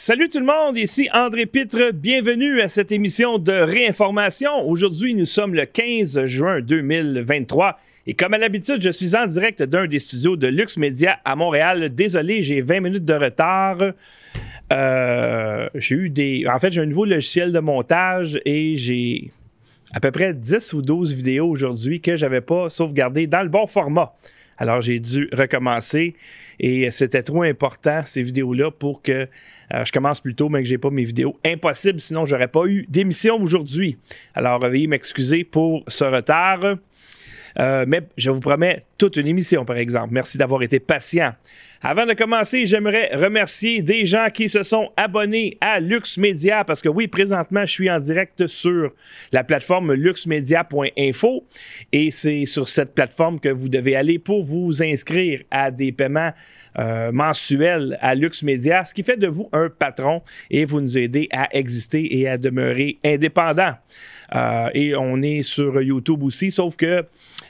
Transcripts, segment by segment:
Salut tout le monde, ici André Pitre. Bienvenue à cette émission de réinformation. Aujourd'hui, nous sommes le 15 juin 2023. Et comme à l'habitude, je suis en direct d'un des studios de Lux Media à Montréal. Désolé, j'ai 20 minutes de retard. Euh, j'ai eu des. En fait, j'ai un nouveau logiciel de montage et j'ai à peu près 10 ou 12 vidéos aujourd'hui que j'avais pas sauvegardées dans le bon format. Alors, j'ai dû recommencer et c'était trop important, ces vidéos-là, pour que euh, je commence plus tôt, mais que j'ai pas mes vidéos. Impossible, sinon j'aurais pas eu d'émission aujourd'hui. Alors, veuillez m'excuser pour ce retard. Euh, mais je vous promets toute une émission, par exemple. Merci d'avoir été patient. Avant de commencer, j'aimerais remercier des gens qui se sont abonnés à Lux Media parce que oui, présentement, je suis en direct sur la plateforme luxmedia.info et c'est sur cette plateforme que vous devez aller pour vous inscrire à des paiements euh, mensuels à Lux Media, ce qui fait de vous un patron et vous nous aidez à exister et à demeurer indépendant. Euh, et on est sur YouTube aussi, sauf que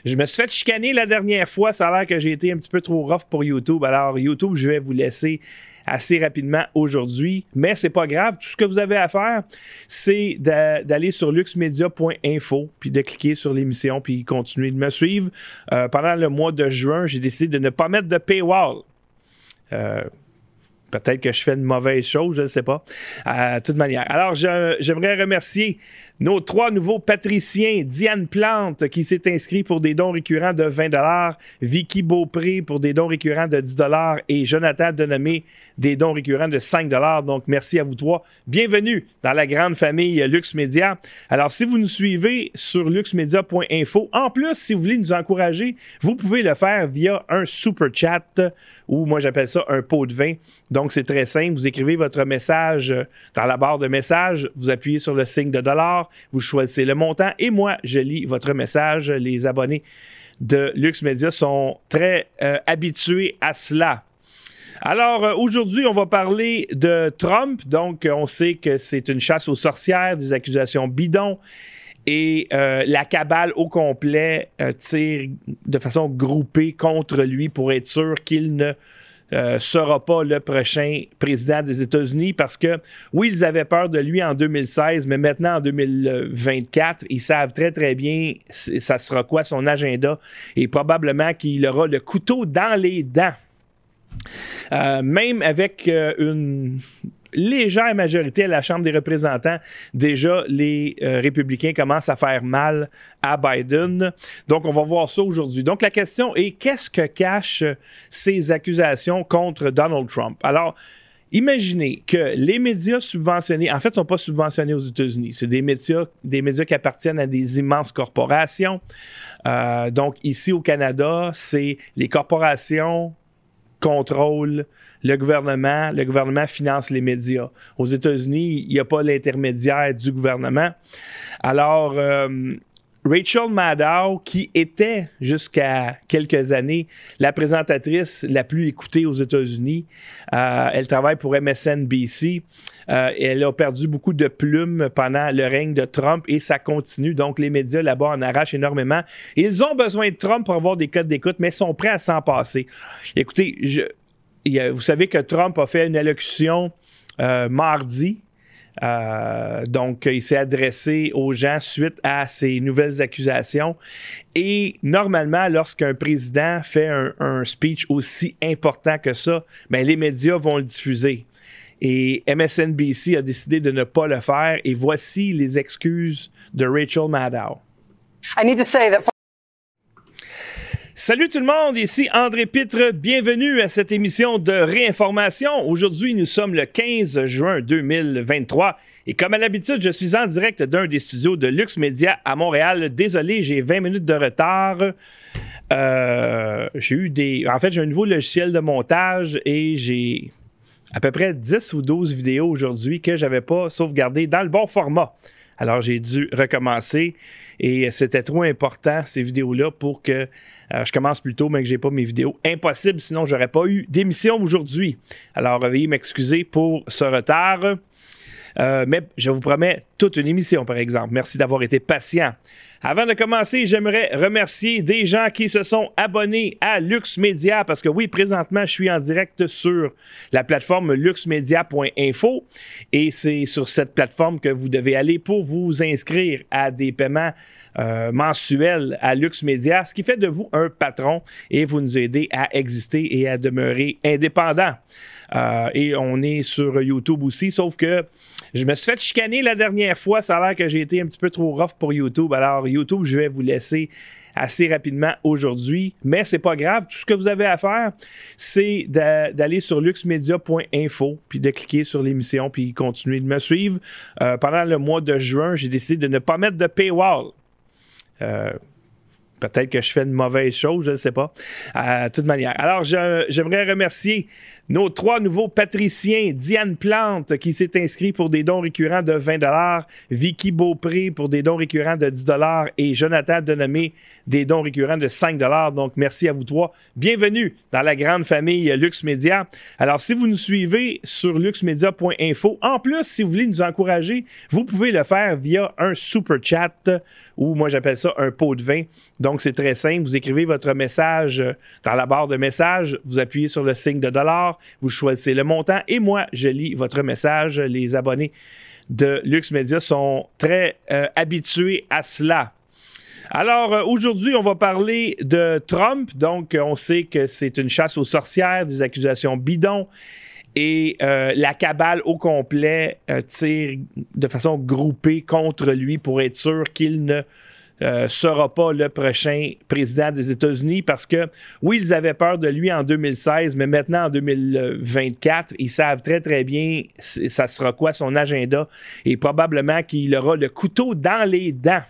je me suis fait chicaner la dernière fois. Ça a l'air que j'ai été un petit peu trop rough pour YouTube. Alors, YouTube, je vais vous laisser assez rapidement aujourd'hui, mais c'est pas grave. Tout ce que vous avez à faire, c'est d'aller sur luxmedia.info puis de cliquer sur l'émission puis continuer de me suivre. Euh, pendant le mois de juin, j'ai décidé de ne pas mettre de paywall. Euh, peut-être que je fais une mauvaise chose, je ne sais pas. Euh, toute manière. Alors, j'aimerais remercier nos trois nouveaux patriciens, Diane Plante qui s'est inscrit pour des dons récurrents de 20 Vicky Beaupré pour des dons récurrents de 10 et Jonathan Denomé des dons récurrents de 5 Donc merci à vous trois. Bienvenue dans la grande famille Lux Media. Alors si vous nous suivez sur luxmedia.info, en plus si vous voulez nous encourager, vous pouvez le faire via un super chat ou moi j'appelle ça un pot de vin. Donc c'est très simple, vous écrivez votre message dans la barre de message, vous appuyez sur le signe de dollar vous choisissez le montant et moi, je lis votre message. Les abonnés de Lux Media sont très euh, habitués à cela. Alors euh, aujourd'hui, on va parler de Trump. Donc, on sait que c'est une chasse aux sorcières, des accusations bidons. Et euh, la cabale au complet tire de façon groupée contre lui pour être sûr qu'il ne euh, sera pas le prochain président des États-Unis parce que, oui, ils avaient peur de lui en 2016, mais maintenant en 2024, ils savent très, très bien ça sera quoi son agenda et probablement qu'il aura le couteau dans les dents. Euh, même avec euh, une légère majorité à la Chambre des représentants, déjà les euh, républicains commencent à faire mal à Biden. Donc, on va voir ça aujourd'hui. Donc, la question est, qu'est-ce que cachent ces accusations contre Donald Trump? Alors, Imaginez que les médias subventionnés, en fait, ne sont pas subventionnés aux États-Unis. C'est des médias, des médias qui appartiennent à des immenses corporations. Euh, donc, ici au Canada, c'est les corporations contrôlent le gouvernement, le gouvernement finance les médias. Aux États-Unis, il n'y a pas l'intermédiaire du gouvernement. Alors, euh, Rachel Maddow, qui était jusqu'à quelques années la présentatrice la plus écoutée aux États-Unis, euh, elle travaille pour MSNBC. Euh, elle a perdu beaucoup de plumes pendant le règne de Trump et ça continue. Donc, les médias là-bas en arrachent énormément. Ils ont besoin de Trump pour avoir des codes d'écoute, mais sont prêts à s'en passer. Écoutez, je, vous savez que Trump a fait une allocution euh, mardi. Euh, donc, il s'est adressé aux gens suite à ces nouvelles accusations. Et normalement, lorsqu'un président fait un, speech aussi important que ça, ben, les médias vont le diffuser. Et MSNBC a décidé de ne pas le faire. Et voici les excuses de Rachel Maddow. I need to say Salut tout le monde, ici André Pitre. Bienvenue à cette émission de réinformation. Aujourd'hui, nous sommes le 15 juin 2023 et comme à l'habitude, je suis en direct d'un des studios de Lux Media à Montréal. Désolé, j'ai 20 minutes de retard. Euh, j'ai eu des. En fait, j'ai un nouveau logiciel de montage et j'ai à peu près 10 ou 12 vidéos aujourd'hui que j'avais pas sauvegardées dans le bon format. Alors, j'ai dû recommencer et c'était trop important, ces vidéos-là, pour que euh, je commence plus tôt, mais que j'ai pas mes vidéos. Impossible, sinon, j'aurais pas eu d'émission aujourd'hui. Alors, veuillez m'excuser pour ce retard. Euh, mais je vous promets toute une émission, par exemple. Merci d'avoir été patient. Avant de commencer, j'aimerais remercier des gens qui se sont abonnés à Lux Media parce que oui, présentement, je suis en direct sur la plateforme luxmedia.info et c'est sur cette plateforme que vous devez aller pour vous inscrire à des paiements euh, mensuels à Lux Media, ce qui fait de vous un patron et vous nous aidez à exister et à demeurer indépendant. Euh, et on est sur YouTube aussi, sauf que je me suis fait chicaner la dernière fois. Ça a l'air que j'ai été un petit peu trop rough pour YouTube. Alors, YouTube, je vais vous laisser assez rapidement aujourd'hui, mais c'est pas grave. Tout ce que vous avez à faire, c'est d'aller sur luxmedia.info puis de cliquer sur l'émission puis continuer de me suivre. Euh, pendant le mois de juin, j'ai décidé de ne pas mettre de paywall. Euh, Peut-être que je fais une mauvaise chose, je ne sais pas. Euh, toute manière. Alors, j'aimerais remercier nos trois nouveaux patriciens. Diane Plante, qui s'est inscrit pour des dons récurrents de 20 Vicky Beaupré pour des dons récurrents de 10 et Jonathan Denomé, des dons récurrents de 5 Donc, merci à vous trois. Bienvenue dans la grande famille Lux Media. Alors, si vous nous suivez sur luxmedia.info, en plus, si vous voulez nous encourager, vous pouvez le faire via un super chat ou moi j'appelle ça un pot de vin. Donc, c'est très simple. Vous écrivez votre message dans la barre de message, vous appuyez sur le signe de dollar, vous choisissez le montant et moi, je lis votre message. Les abonnés de Lux Media sont très euh, habitués à cela. Alors euh, aujourd'hui, on va parler de Trump. Donc, on sait que c'est une chasse aux sorcières, des accusations bidons. Et euh, la cabale au complet tire de façon groupée contre lui pour être sûr qu'il ne euh, sera pas le prochain président des États-Unis parce que, oui, ils avaient peur de lui en 2016, mais maintenant en 2024, ils savent très, très bien ça sera quoi son agenda et probablement qu'il aura le couteau dans les dents.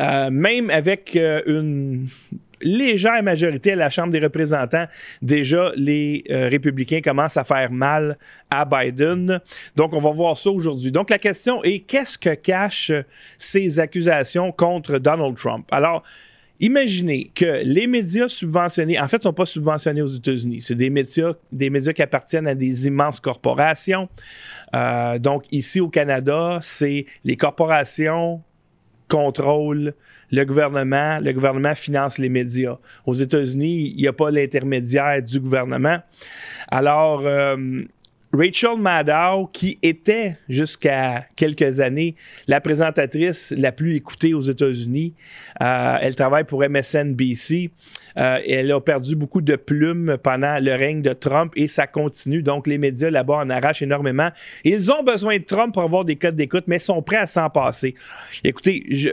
Euh, même avec euh, une légère majorité à la Chambre des représentants, déjà les euh, républicains commencent à faire mal à Biden. Donc, on va voir ça aujourd'hui. Donc, la question est, qu'est-ce que cachent ces accusations contre Donald Trump? Alors, Imaginez que les médias subventionnés, en fait, ne sont pas subventionnés aux États-Unis. C'est des médias, des médias qui appartiennent à des immenses corporations. Euh, donc, ici au Canada, c'est les corporations contrôlent le gouvernement, le gouvernement finance les médias. Aux États-Unis, il n'y a pas l'intermédiaire du gouvernement. Alors, euh, Rachel Maddow, qui était jusqu'à quelques années la présentatrice la plus écoutée aux États-Unis, euh, elle travaille pour MSNBC. Euh, elle a perdu beaucoup de plumes pendant le règne de Trump et ça continue. Donc, les médias là-bas en arrachent énormément. Ils ont besoin de Trump pour avoir des codes d'écoute, mais sont prêts à s'en passer. Écoutez, je,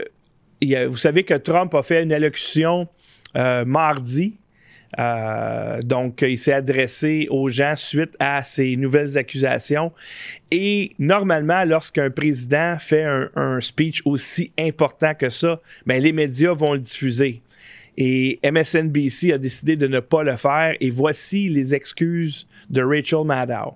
vous savez que Trump a fait une allocution euh, mardi. Euh, donc, il s'est adressé aux gens suite à ces nouvelles accusations. Et normalement, lorsqu'un président fait un, speech aussi important que ça, ben, les médias vont le diffuser. Et MSNBC a décidé de ne pas le faire. Et voici les excuses de Rachel Maddow.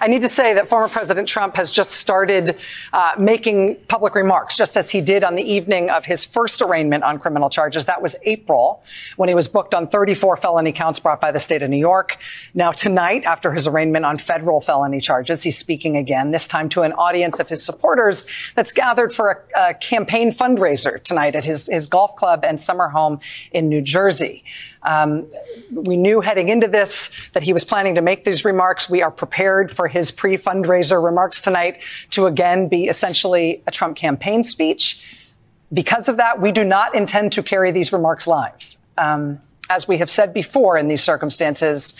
I need to say that former President Trump has just started uh, making public remarks, just as he did on the evening of his first arraignment on criminal charges. That was April, when he was booked on 34 felony counts brought by the state of New York. Now, tonight, after his arraignment on federal felony charges, he's speaking again, this time to an audience of his supporters that's gathered for a, a campaign fundraiser tonight at his, his golf club and summer home in New Jersey. Um, we knew heading into this that he was planning to make these remarks. We are prepared for his pre fundraiser remarks tonight to again be essentially a Trump campaign speech. Because of that, we do not intend to carry these remarks live. Um, as we have said before in these circumstances,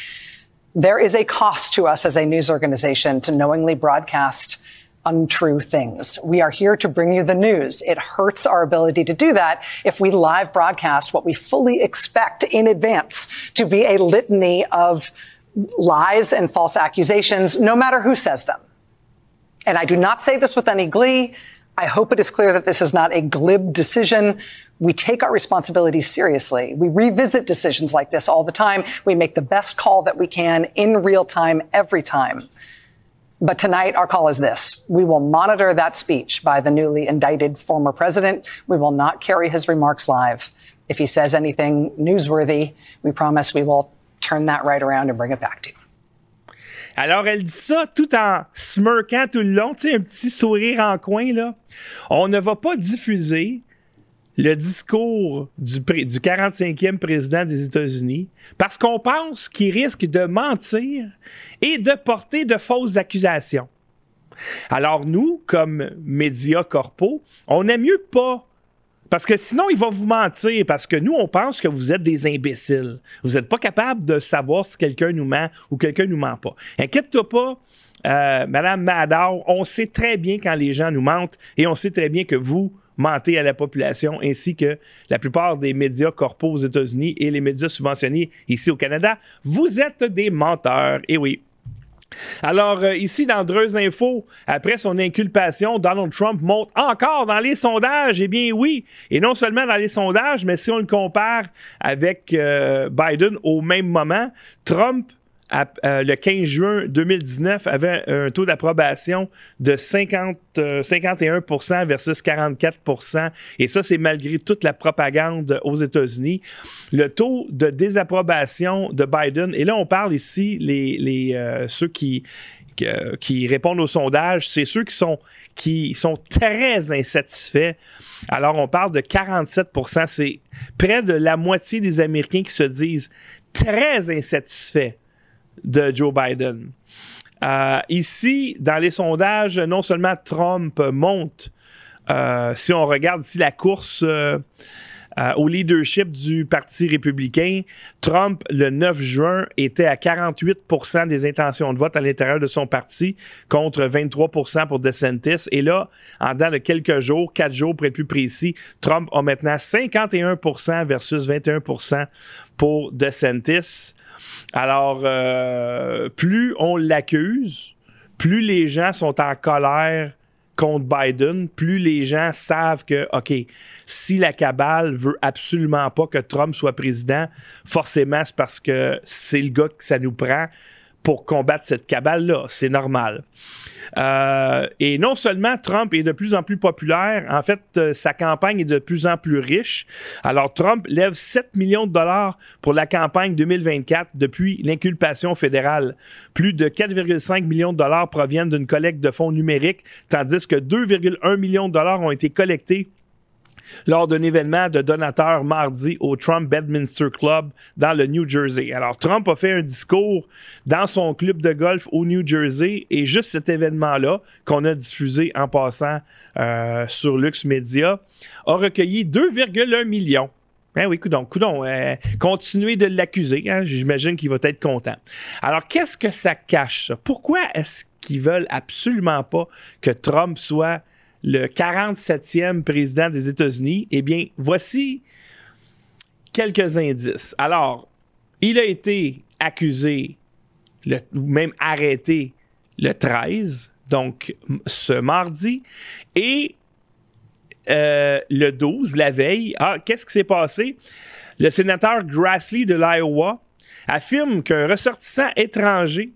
there is a cost to us as a news organization to knowingly broadcast untrue things. We are here to bring you the news. It hurts our ability to do that if we live broadcast what we fully expect in advance to be a litany of lies and false accusations, no matter who says them. And I do not say this with any glee. I hope it is clear that this is not a glib decision. We take our responsibilities seriously. We revisit decisions like this all the time. We make the best call that we can in real time every time. But tonight, our call is this. We will monitor that speech by the newly indicted former president. We will not carry his remarks live. If he says anything newsworthy, we promise we will turn that right around and bring it back to you. Alors, elle dit ça tout en smirkant tout le long, tu sais, un petit sourire en coin, là. On ne va pas diffuser le discours du, du 45e président des États-Unis parce qu'on pense qu'il risque de mentir et de porter de fausses accusations. Alors nous, comme médias corpaux, on n'aime mieux pas parce que sinon, il va vous mentir, parce que nous, on pense que vous êtes des imbéciles. Vous n'êtes pas capable de savoir si quelqu'un nous ment ou quelqu'un nous ment pas. Inquiète-toi pas, euh, Madame Madar, on sait très bien quand les gens nous mentent et on sait très bien que vous mentez à la population ainsi que la plupart des médias corpaux aux États-Unis et les médias subventionnés ici au Canada. Vous êtes des menteurs. Et oui, alors, euh, ici, dans Dreux Info, après son inculpation, Donald Trump monte encore dans les sondages. Eh bien, oui. Et non seulement dans les sondages, mais si on le compare avec euh, Biden au même moment, Trump euh, le 15 juin 2019 avait un taux d'approbation de 50, 51% euh, versus 44% Et ça, c'est malgré toute la propagande aux États-Unis. Le taux de désapprobation de Biden, et là, on parle ici, les, euh, ceux qui, qui répondent au sondage, c'est ceux qui sont, qui sont très insatisfaits. Alors, on parle de 47% C'est près de la moitié des Américains qui se disent très insatisfaits de Joe Biden. Euh, ici, dans les sondages, non seulement Trump monte, euh, si on regarde ici la course euh, au leadership du Parti républicain, Trump, le 9 juin, était à 48% des intentions de vote à l'intérieur de son parti contre 23% pour DeSantis. Et là, en dans de quelques jours, quatre jours pour être plus précis, Trump a maintenant 51% versus 21% pour DeSantis. Alors, euh, plus on l'accuse, plus les gens sont en colère contre Biden, plus les gens savent que, OK, si la cabale veut absolument pas que Trump soit président, forcément, c'est parce que c'est le gars que ça nous prend pour combattre cette cabale-là. C'est normal. Euh, et non seulement Trump est de plus en plus populaire, en fait, euh, sa campagne est de plus en plus riche. Alors, Trump lève 7 millions de dollars pour la campagne 2024 depuis l'inculpation fédérale. Plus de 4,5 millions de dollars proviennent d'une collecte de fonds numériques, tandis que 2,1 millions de dollars ont été collectés lors d'un événement de donateurs mardi au Trump Bedminster Club dans le New Jersey. Alors, Trump a fait un discours dans son club de golf au New Jersey et juste cet événement-là, qu'on a diffusé en passant euh, sur Lux Media, a recueilli 2,1 millions. Ben oui, coudon, coudon, euh, continuez de l'accuser, hein, j'imagine qu'il va être content. Alors, qu'est-ce que ça cache, ça? Pourquoi est-ce qu'ils veulent absolument pas que Trump soit le 47e président des États-Unis, eh bien, voici quelques indices. Alors, il a été accusé, ou même arrêté le 13, donc ce mardi, et euh, le 12, la veille, ah, qu'est-ce qui s'est passé? Le sénateur Grassley de l'Iowa affirme qu'un ressortissant étranger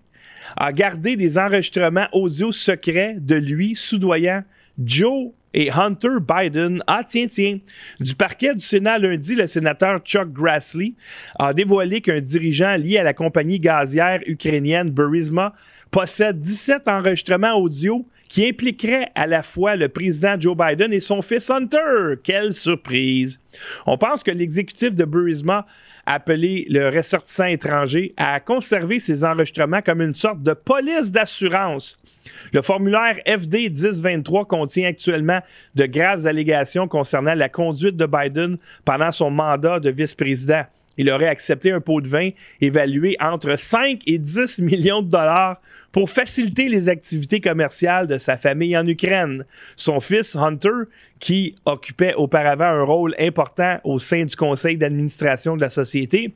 a gardé des enregistrements audio secrets de lui soudoyant Joe et Hunter Biden. Ah, tiens, tiens. Du parquet du Sénat lundi, le sénateur Chuck Grassley a dévoilé qu'un dirigeant lié à la compagnie gazière ukrainienne Burisma possède 17 enregistrements audio qui impliqueraient à la fois le président Joe Biden et son fils Hunter. Quelle surprise! On pense que l'exécutif de Burisma, appelé le ressortissant étranger, a conservé ces enregistrements comme une sorte de police d'assurance le formulaire FD 1023 contient actuellement de graves allégations concernant la conduite de Biden pendant son mandat de vice-président. Il aurait accepté un pot de vin évalué entre 5 et 10 millions de dollars pour faciliter les activités commerciales de sa famille en Ukraine. Son fils Hunter, qui occupait auparavant un rôle important au sein du conseil d'administration de la société,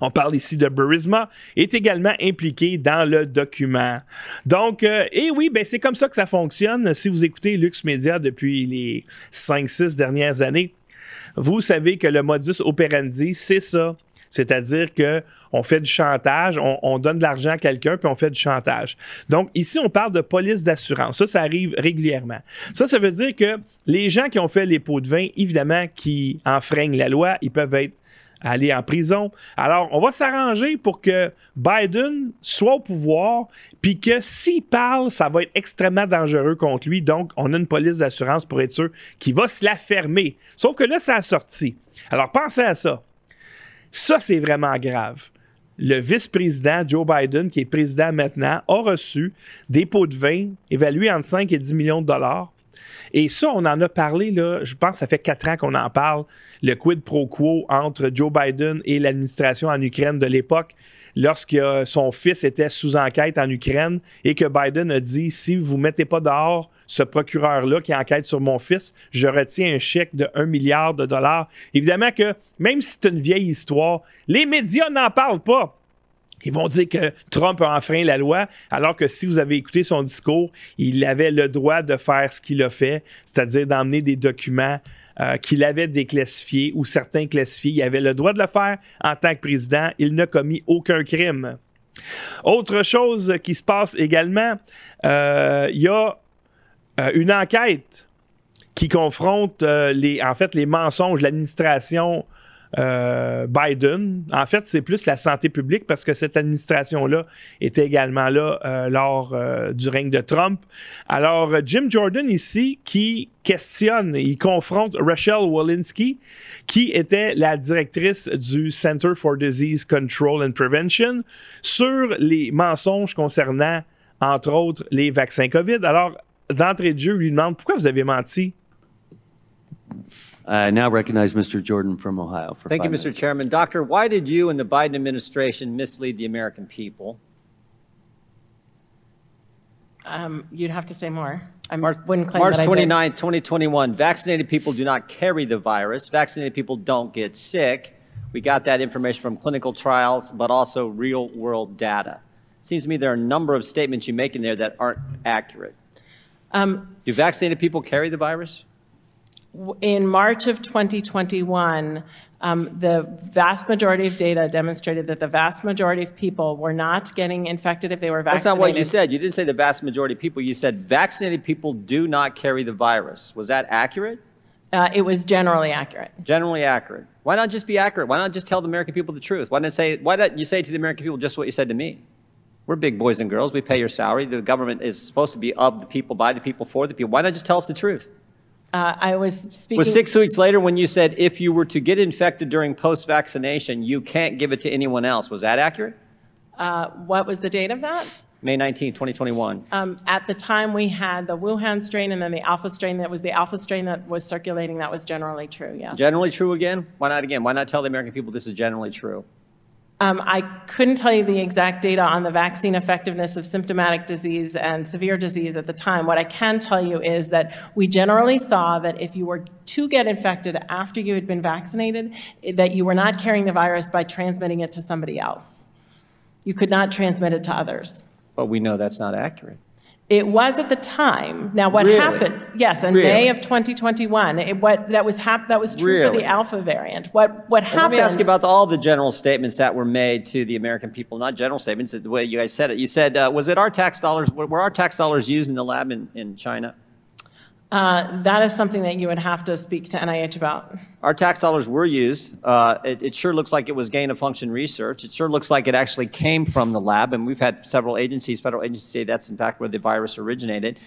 on parle ici de Burisma, est également impliqué dans le document. Donc, et euh, eh oui, ben c'est comme ça que ça fonctionne. Si vous écoutez Lux Media depuis les 5-6 dernières années, vous savez que le modus operandi, c'est ça. C'est-à-dire que on fait du chantage, on, donne de l'argent à quelqu'un, puis on fait du chantage. Donc, ici, on parle de police d'assurance. Ça, ça arrive régulièrement. Ça, ça veut dire que les gens qui ont fait les pots de vin, évidemment, qui enfreignent la loi, ils peuvent être aller en prison. Alors, on va s'arranger pour que Biden soit au pouvoir, puis que s'il parle, ça va être extrêmement dangereux contre lui. Donc, on a une police d'assurance pour être sûr qu'il va se la fermer. Sauf que là, ça a sorti. Alors, pensez à ça. Ça, c'est vraiment grave. Le vice-président Joe Biden, qui est président maintenant, a reçu des pots de vin évalués entre 5 et 10 millions de dollars. Et ça, on en a parlé, là, je pense ça fait quatre ans qu'on en parle, le quid pro quo entre Joe Biden et l'administration en Ukraine de l'époque, lorsque son fils était sous enquête en Ukraine et que Biden a dit, si vous ne mettez pas dehors ce procureur-là qui enquête sur mon fils, je retiens un chèque de 1 milliard de dollars. Évidemment que même si c'est une vieille histoire, les médias n'en parlent pas. Ils vont dire que Trump a enfreint la loi, alors que si vous avez écouté son discours, il avait le droit de faire ce qu'il a fait, c'est-à-dire d'emmener des documents euh, qu'il avait déclassifiés ou certains classifiés. Il avait le droit de le faire en tant que président. Il n'a commis aucun crime. Autre chose qui se passe également, euh, il y a euh, une enquête qui confronte les, en fait, les mensonges de l'administration euh, Biden. En fait, c'est plus la santé publique parce que cette administration-là était également là euh, lors euh, du règne de Trump. Alors, Jim Jordan ici qui questionne, il confronte Rachel Walensky, qui était la directrice du Center for Disease Control and Prevention, sur les mensonges concernant, entre autres, les vaccins COVID. Alors, d'entrée de jeu, lui demande pourquoi vous avez menti I now recognize Mr. Jordan from Ohio for Thank you, Mr. minutes. Chairman. Doctor, why did you and the Biden administration mislead the American people? Um, you'd have to say more. I March, wouldn't claim March that I did. 29, 2021, vaccinated people do not carry the virus. Vaccinated people don't get sick. We got that information from clinical trials, but also real world data. It Seems to me there are a number of statements you make in there that aren't accurate. Um, Do vaccinated people carry the virus? In March of 2021, um, the vast majority of data demonstrated that the vast majority of people were not getting infected if they were vaccinated. That's not what you said. You didn't say the vast majority of people. You said vaccinated people do not carry the virus. Was that accurate? Uh, it was generally accurate. Generally accurate. Why not just be accurate? Why not just tell the American people the truth? Why not say? Why don't you say to the American people just what you said to me? We're big boys and girls. We pay your salary. The government is supposed to be of the people, by the people, for the people. Why not just tell us the truth? Uh, I was speaking. Was six weeks later when you said if you were to get infected during post-vaccination, you can't give it to anyone else. Was that accurate? uh, what was the date of that? May 19, 2021. Um, at the time, we had the Wuhan strain and then the alpha strain. That was the alpha strain that was circulating. That was generally true. Yeah. Generally true again? Why not again? Why not tell the American people this is generally true? Um, I couldn't tell you the exact data on the vaccine effectiveness of symptomatic disease and severe disease at the time. What I can tell you is that we generally saw that if you were to get infected after you had been vaccinated, that you were not carrying the virus by transmitting it to somebody else. You could not transmit it to others. But we know that's not accurate. It was at the time. Now, what Really? happened? Yes, in Really? May of 2021. It, what that was hap- that was true for the alpha variant. What what Well, happened? Let me ask you about the, all the general statements that were made to the American people. Not general statements, the way you guys said it. You said, uh, was it our tax dollars, were were our tax dollars used in the lab in, in China? Uh, that is something that you would have to speak to NIH about. Our tax dollars were used. Uh, it, it sure looks like it was gain of function research. It sure looks like it actually came from the lab. And we've had several agencies, federal agencies, say that's in fact where the virus originated.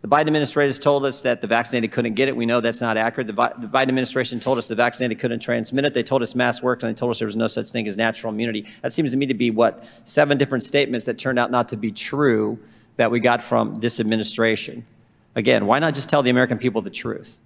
The Biden administration told us that the vaccinated couldn't get it. We know that's not accurate. The, Bi- the Biden administration told us the vaccinated couldn't transmit it. They told us masks worked, and they told us there was no such thing as natural immunity. That seems to me to be what seven different statements that turned out not to be true that we got from this administration. Again, why not just tell the American people the truth?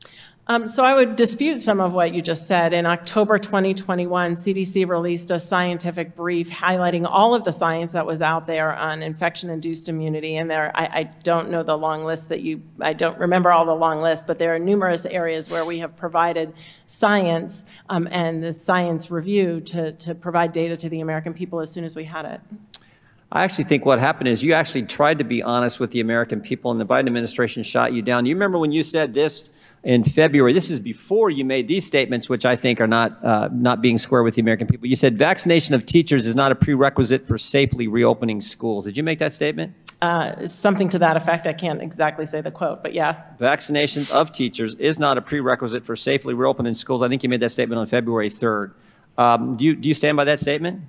Um, so I would dispute some of what you just said. In October 2021, CDC released a scientific brief highlighting all of the science that was out there on infection-induced immunity. And there, I, I don't know the long list that you, I don't remember all the long list, but there are numerous areas where we have provided science um, and the science review to, to provide data to the American people as soon as we had it. I actually think what happened is you actually tried to be honest with the American people, and the Biden administration shot you down. You remember when you said this in February? This is before you made these statements, which I think are not uh, not being square with the American people. You said vaccination of teachers is not a prerequisite for safely reopening schools. Did you make that statement? Uh, something to that effect. I can't exactly say the quote, but yeah. Vaccination of teachers is not a prerequisite for safely reopening schools. I think you made that statement on February 3rd. Um, do, you, do you stand by that statement?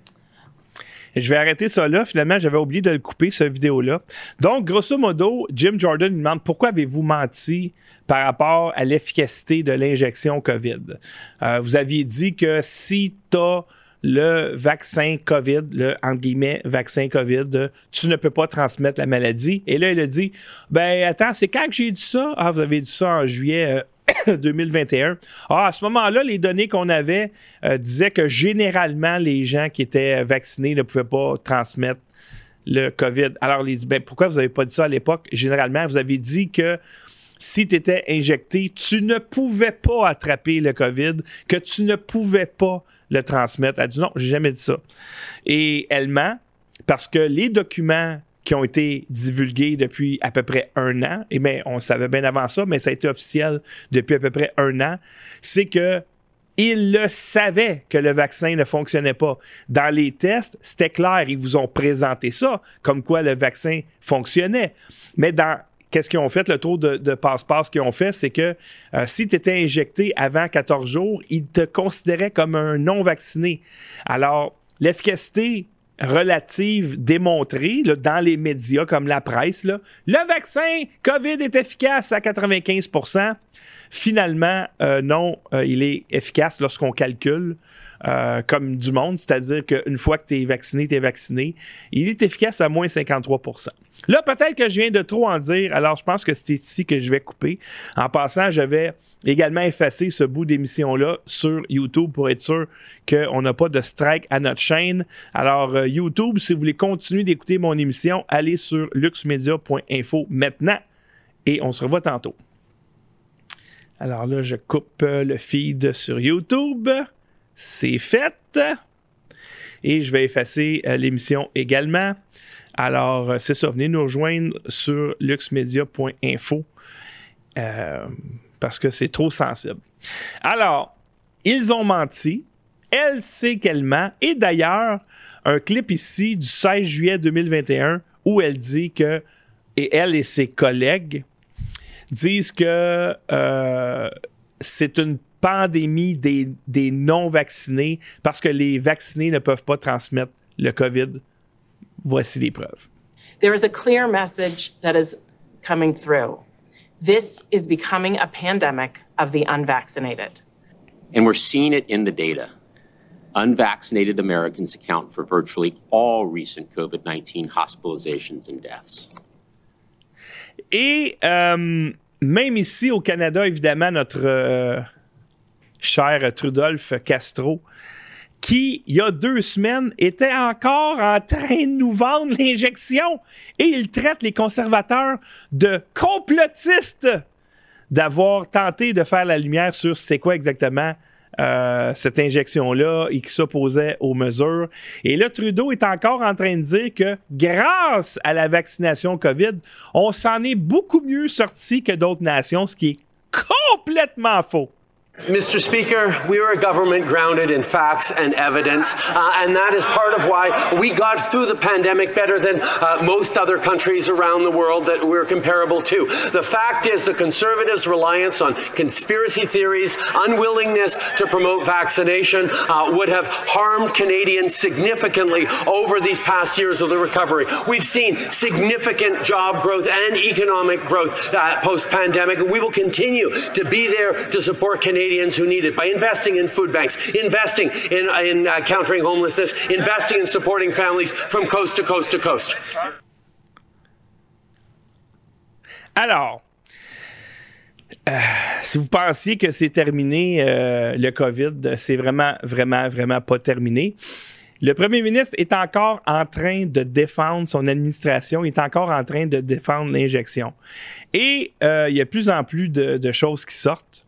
Je vais arrêter ça là. Finalement, j'avais oublié de le couper, cette vidéo-là. Donc, grosso modo, Jim Jordan lui demande pourquoi avez-vous menti par rapport à l'efficacité de l'injection COVID? Euh, vous aviez dit que si tu as le vaccin COVID, le entre guillemets vaccin COVID, tu ne peux pas transmettre la maladie. Et là, il a dit Ben, attends, c'est quand que j'ai dit ça? Ah, vous avez dit ça en juillet. 2021. Euh, ah, à ce moment-là, les données qu'on avait euh, disaient que généralement, les gens qui étaient vaccinés ne pouvaient pas transmettre le COVID. Alors, les, ben, pourquoi vous n'avez pas dit ça à l'époque? Généralement, vous avez dit que si tu étais injecté, tu ne pouvais pas attraper le COVID, que tu ne pouvais pas le transmettre. Elle dit non, j'ai jamais dit ça. Et elle ment parce que les documents qui ont été divulgués depuis à peu près un an, et bien, on savait bien avant ça, mais ça a été officiel depuis à peu près un an, c'est que ils le savaient que le vaccin ne fonctionnait pas. Dans les tests, c'était clair, ils vous ont présenté ça, comme quoi le vaccin fonctionnait. Mais dans qu'est-ce qu'ils ont fait, le tour de, passe-passe qu'ils ont fait, c'est que euh, si tu étais injecté avant 14 jours, ils te considéraient comme un non-vacciné. Alors, l'efficacité relative démontrée dans les médias comme la presse, le vaccin COVID est efficace à 95% Finalement, euh, non, euh, il est efficace lorsqu'on calcule. Comme du monde, c'est-à-dire qu'une fois que tu es vacciné, tu es vacciné. Il est efficace à moins 53% Là, peut-être que je viens de trop en dire, alors je pense que c'est ici que je vais couper. En passant, je vais également effacer ce bout d'émission-là sur YouTube pour être sûr qu'on n'a pas de strike à notre chaîne. Alors, euh, YouTube, si vous voulez continuer d'écouter mon émission, allez sur luxmedia.info maintenant et on se revoit tantôt. Alors là, je coupe euh, le feed sur YouTube. C'est fait. Et je vais effacer euh, l'émission également. Alors, euh, c'est ça, venez nous rejoindre sur luxmedia.info euh, parce que c'est trop sensible. Alors, ils ont menti. Elle sait qu'elle ment. Et d'ailleurs, un clip ici du 16 juillet 2021 où elle dit que, et elle et ses collègues disent que c'est une pandémie des, des non-vaccinés parce que les vaccinés ne peuvent pas transmettre le COVID Voici les preuves. There is a clear message that is coming through. This is becoming a pandemic of the unvaccinated. And we're seeing it in the data. Unvaccinated Americans account for virtually all recent COVID 19 hospitalizations and deaths. Et euh, même ici au Canada, évidemment, notre euh, cher Trudolphe Castro qui, il y a deux semaines, était encore en train de nous vendre l'injection. Et il traite les conservateurs de complotistes d'avoir tenté de faire la lumière sur c'est quoi exactement euh, cette injection-là et qui s'opposait aux mesures. Et là, Trudeau est encore en train de dire que grâce à la vaccination COVID, on s'en est beaucoup mieux sorti que d'autres nations, ce qui est complètement faux. Mr. Speaker, we are a government grounded in facts and evidence, uh, and that is part of why we got through the pandemic better than uh, most other countries around the world that we're comparable to. The fact is, the Conservatives' reliance on conspiracy theories, unwillingness to promote vaccination uh, would have harmed Canadians significantly over these past years of the recovery. We've seen significant job growth and economic growth uh, post pandemic, and we will continue to be there to support Canadians. Canadians who need it by investing in food banks, investing in, in uh, countering homelessness, investing in supporting families from coast to coast to coast. Alors, euh, si vous pensiez que c'est terminé, euh, le COVID, c'est vraiment, vraiment, vraiment pas terminé. Le premier ministre est encore en train de défendre son administration, est encore en train de défendre l'injection. Et euh, il y a plus en plus de, de choses qui sortent.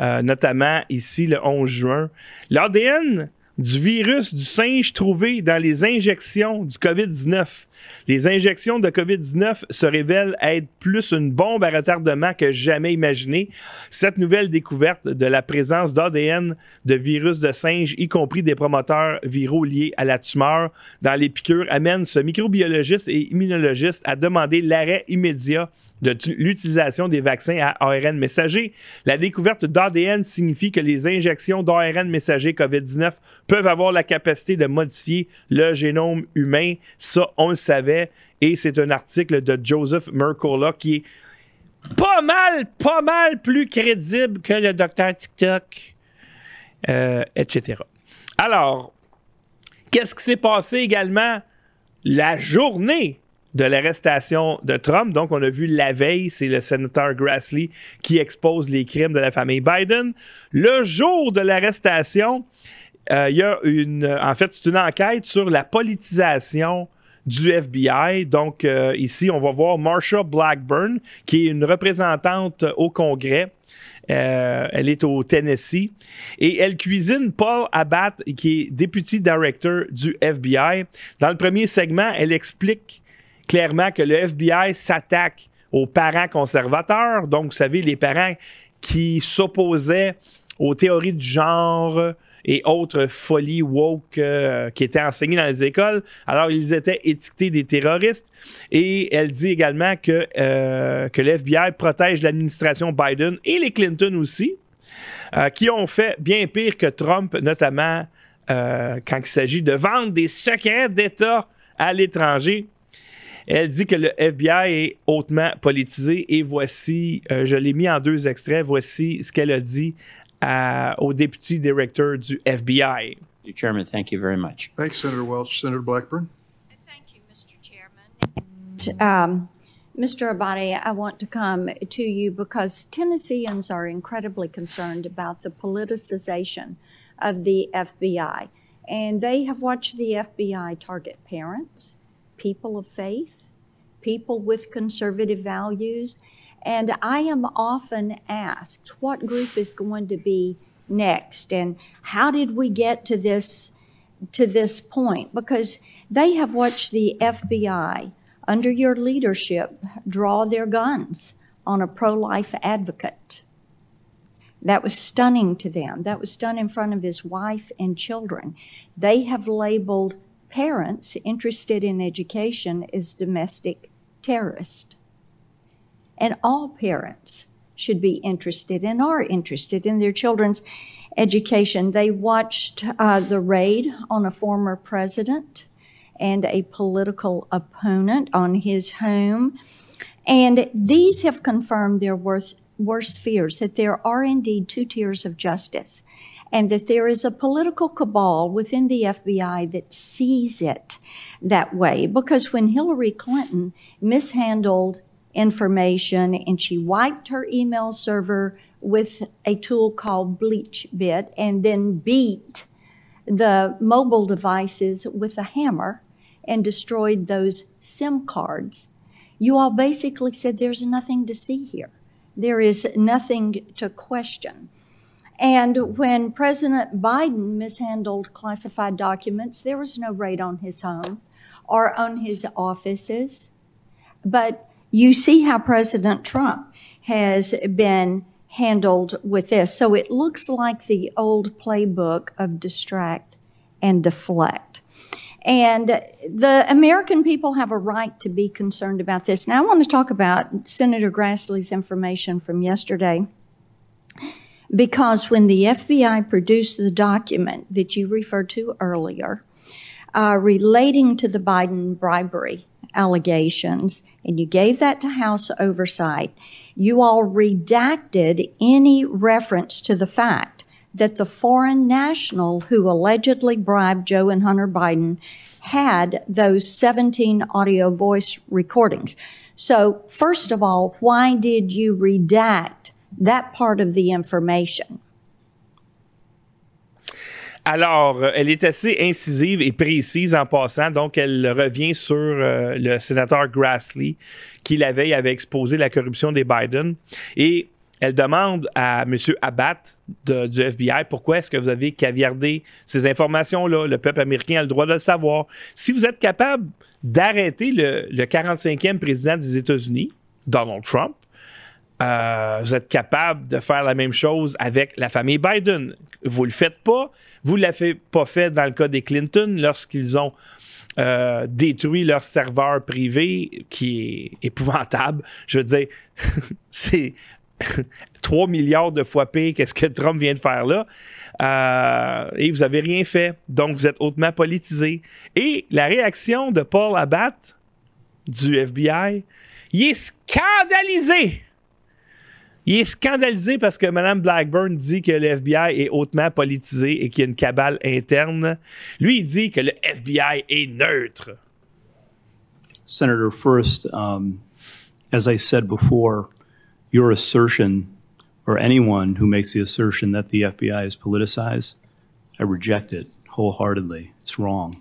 Euh, notamment ici le 11 juin. L'ADN du virus du singe trouvé dans les injections du COVID-19. Les injections de COVID-19 se révèlent être plus une bombe à retardement que jamais imaginé. Cette nouvelle découverte de la présence d'ADN de virus de singe, y compris des promoteurs viraux liés à la tumeur dans les piqûres, amène ce microbiologiste et immunologiste à demander l'arrêt immédiat de l'utilisation des vaccins à ARN messager. La découverte d'ADN signifie que les injections d'ARN messager COVID-19 peuvent avoir la capacité de modifier le génome humain. Ça, on le savait. Et c'est un article de Joseph Mercola qui est pas mal, pas mal plus crédible que le docteur TikTok, euh, etc. Alors, qu'est-ce qui s'est passé également la journée de l'arrestation de Trump. Donc, on a vu la veille, c'est le sénateur Grassley qui expose les crimes de la famille Biden. Le jour de l'arrestation, euh, il y a une, en fait, c'est une enquête sur la politisation du FBI. Donc, euh, ici, on va voir Marsha Blackburn, qui est une représentante au Congrès. Euh, elle est au Tennessee. Et elle cuisine Paul Abbott, qui est député director du FBI. Dans le premier segment, elle explique clairement que le FBI s'attaque aux parents conservateurs. Donc, vous savez, les parents qui s'opposaient aux théories du genre et autres folies woke euh, qui étaient enseignées dans les écoles. Alors, ils étaient étiquetés des terroristes. Et elle dit également que, euh, que protège l'administration Biden et les Clinton aussi, euh, qui ont fait bien pire que Trump, notamment quand il s'agit de vendre des secrets d'État à l'étranger. Elle dit que le FBI est hautement politisé et voici, euh, je l'ai mis en deux extraits, voici ce qu'elle a dit à, au député directeur du FBI. Mr. Chairman, thank you very much. Thanks, Senator Welch. Senator Blackburn. Thank you, Mr. Chairman. Um, Mr. Abadi, I want to come to you because Tennesseans are incredibly concerned about the politicization of the FBI. And they have watched the FBI target parents, people of faith, people with conservative values. And I am often asked what group is going to be next and how did we get to this to this point because they have watched the FBI under your leadership draw their guns on a pro-life advocate. That was stunning to them. That was done in front of his wife and children. They have labeled parents interested in education as domestic terrorists. And all parents should be interested and are interested in their children's education. They watched uh, the raid on a former president and a political opponent on his home. And these have confirmed their worst, worst fears that there are indeed two tiers of justice and that there is a political cabal within the FBI that sees it that way. Because when Hillary Clinton mishandled information and she wiped her email server with a tool called BleachBit and then beat the mobile devices with a hammer and destroyed those SIM cards, you all basically said there's nothing to see here. There is nothing to question. And when President Biden mishandled classified documents, there was no raid on his home or on his offices. But you see how President Trump has been handled with this. So it looks like the old playbook of distract and deflect. And the American people have a right to be concerned about this. Now, I want to talk about Senator Grassley's information from yesterday because when the FBI produced the document that you referred to earlier uh, relating to the Biden bribery allegations, and you gave that to House oversight, you all redacted any reference to the fact that the foreign national who allegedly bribed Joe and Hunter Biden had those 17 audio voice recordings. So, first of all, why did you redact that part of the information. Alors, euh, elle est assez incisive et précise en passant. Donc, elle revient sur euh, le sénateur Grassley qui la veille avait exposé la corruption des Biden. Et elle demande à M. Abbott du FBI pourquoi est-ce que vous avez caviardé ces informations-là? Le peuple américain a le droit de le savoir. Si vous êtes capable d'arrêter le 45e président des États-Unis, Donald Trump, euh, vous êtes capable de faire la même chose avec la famille Biden. Vous le faites pas. Vous l'avez pas fait dans le cas des Clinton lorsqu'ils ont euh, détruit leur serveur privé, qui est épouvantable. Je veux dire, c'est 3 milliards de fois pire qu'est-ce que Trump vient de faire là. Euh, et vous avez rien fait. Donc, vous êtes hautement politisé. Et la réaction de Paul Abbott du FBI, il est scandalisé. Il est scandalisé parce que Mme Blackburn dit que le FBI est hautement politisé et qu'il y a une cabale interne. Lui, il dit que le FBI est neutre. Senator, first, um, as I said before, your assertion, or anyone who makes the assertion that the FBI is politicized, I reject it wholeheartedly. It's wrong.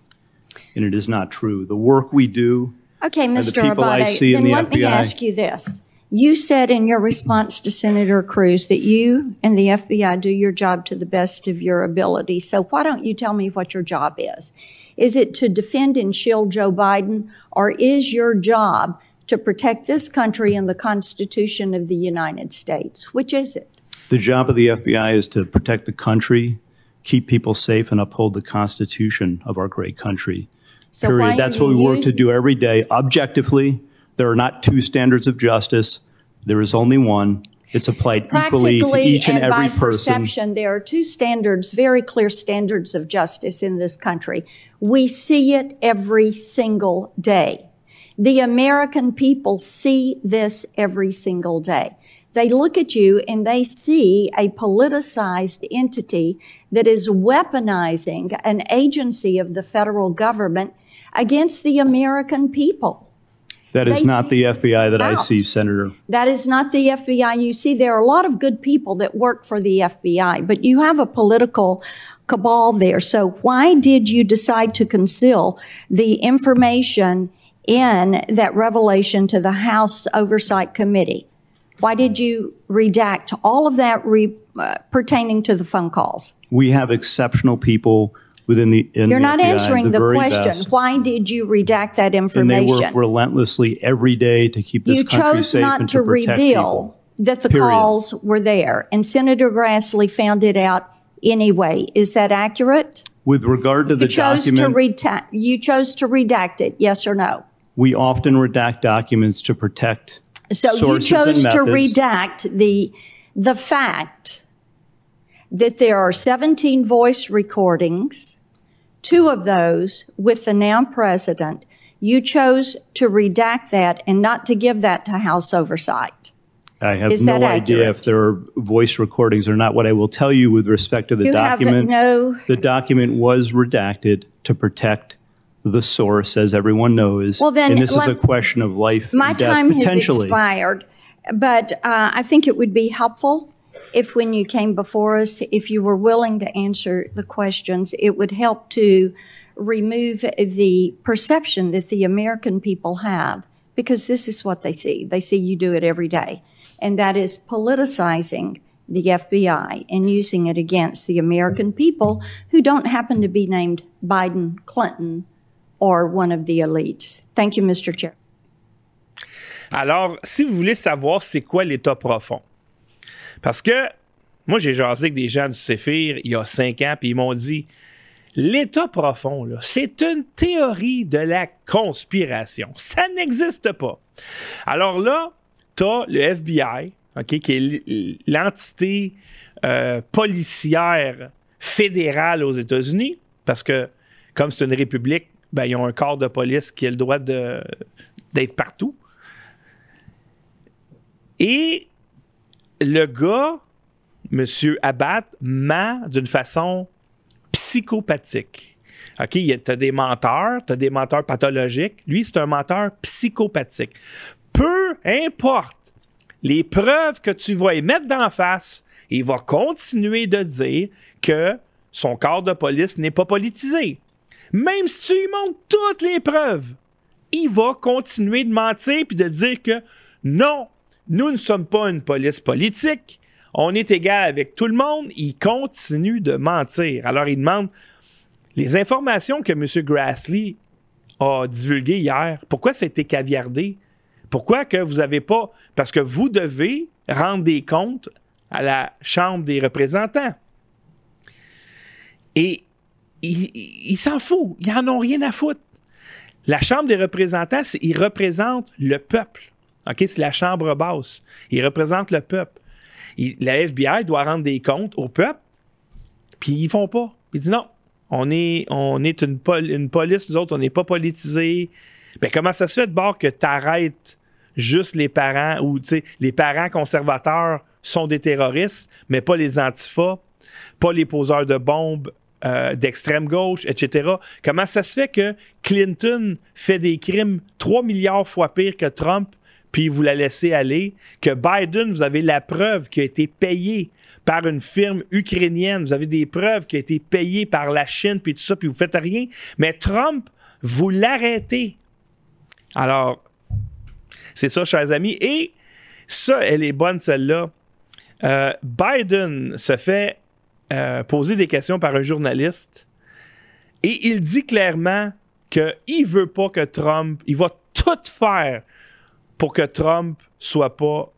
And it is not true. The work we do, Okay, and the Mr. people I see in then the let me ask you this. You said in your response to Senator Cruz that you and the FBI do your job to the best of your ability. So why don't you tell me what your job is? Is it to defend and shield Joe Biden, or is your job to protect this country and the Constitution of the United States? Which is it? The job of the FBI is to protect the country, keep people safe, and uphold the Constitution of our great country. So Period. That's what we work to do every day, objectively. There are not two standards of justice. There is only one. It's applied equally to each and and every by person. perception, there are two standards, very clear standards of justice in this country. We see it every single day. The American people see this every single day. They look at you and they see a politicized entity that is weaponizing an agency of the federal government against the American people. That is They not the FBI that I see, Senator. That is not the FBI. You see, there are a lot of good people that work for the FBI, but you have a political cabal there. So why did you decide to conceal the information in that revelation to the House Oversight Committee? Why did you redact all of that re, uh, pertaining to the phone calls? We have exceptional people within the in You're the not FBI, answering the, very question. best. Why did you redact that information and they work relentlessly every day to keep this you country chose safe not and to, to reveal people. that the Period. calls were there, and Senator Grassley found it out anyway. Is that accurate? With regard to the you chose document, to reta- You chose to redact it. Yes or no? we often redact documents to protect So you chose to redact the the fact that there are 17 voice recordings, two of those with the now president. You chose to redact that and not to give that to House oversight. I have Is no that idea if there are voice recordings or not. What I will tell you with respect to the You document, no- the document was redacted to protect the source, as everyone knows. Well, then and this is a question of life My death, time has expired, but uh, I think it would be helpful if, when you came before us, if you were willing to answer the questions, it would help to remove the perception that the American people have, because this is what they see. They see you do it every day, and that is politicizing the FBI and using it against the American people who don't happen to be named Biden, Clinton, or one of the elites. Thank you, Mr. Chair. Alors, si vous voulez savoir c'est quoi l'état profond, parce que moi, j'ai jasé avec des gens du Séphir il y a cinq ans, puis ils m'ont dit l'état profond, c'est une théorie de la conspiration. Ça n'existe pas. Alors là, tu as le FBI, OK, qui est l'entité euh, policière fédérale aux États-Unis, parce que comme c'est une république, ben, ils ont un corps de police qui a le droit d'être partout. Et le gars, M. Abad, ment d'une façon psychopathique. OK, tu as des menteurs, tu as des menteurs pathologiques. Lui, c'est un menteur psychopathique. Peu importe les preuves que tu vas y mettre d'en face, il va continuer de dire que son corps de police n'est pas politisé. Même si tu lui montres toutes les preuves, il va continuer de mentir puis de dire que non, nous ne sommes pas une police politique, on est égal avec tout le monde. Il continue de mentir. Alors, il demande les informations que M. Grassley a divulguées hier. Pourquoi ça a été caviardé? Pourquoi que vous n'avez pas. Parce que vous devez rendre des comptes à la Chambre des représentants. Et il, il- il s'en fout. Ils en ont rien à foutre. La Chambre des représentants, il représente le peuple. OK, c'est la Chambre basse. Il représente le peuple. la FBI doit rendre des comptes au peuple, puis ils font pas. Il dit non, on est, on est une, une police, nous autres, on n'est pas politisés. Ben, comment ça se fait de bord que tu arrêtes juste les parents ou les parents conservateurs sont des terroristes, mais pas les antifas, pas les poseurs de bombes euh, d'extrême gauche, etc. Comment ça se fait que Clinton fait des crimes 3 milliards fois pire que Trump, puis vous la laissez aller, que Biden, vous avez la preuve qui a été payée par une firme ukrainienne, vous avez des preuves qui a été payée par la Chine, puis tout ça, puis vous faites rien, mais Trump, vous l'arrêtez. Alors, c'est ça, chers amis. Et ça, elle est bonne, celle-là. Euh, Biden se fait euh, poser des questions par un journaliste et il dit clairement qu'il ne veut pas que Trump, il va tout faire pour que Trump soit pas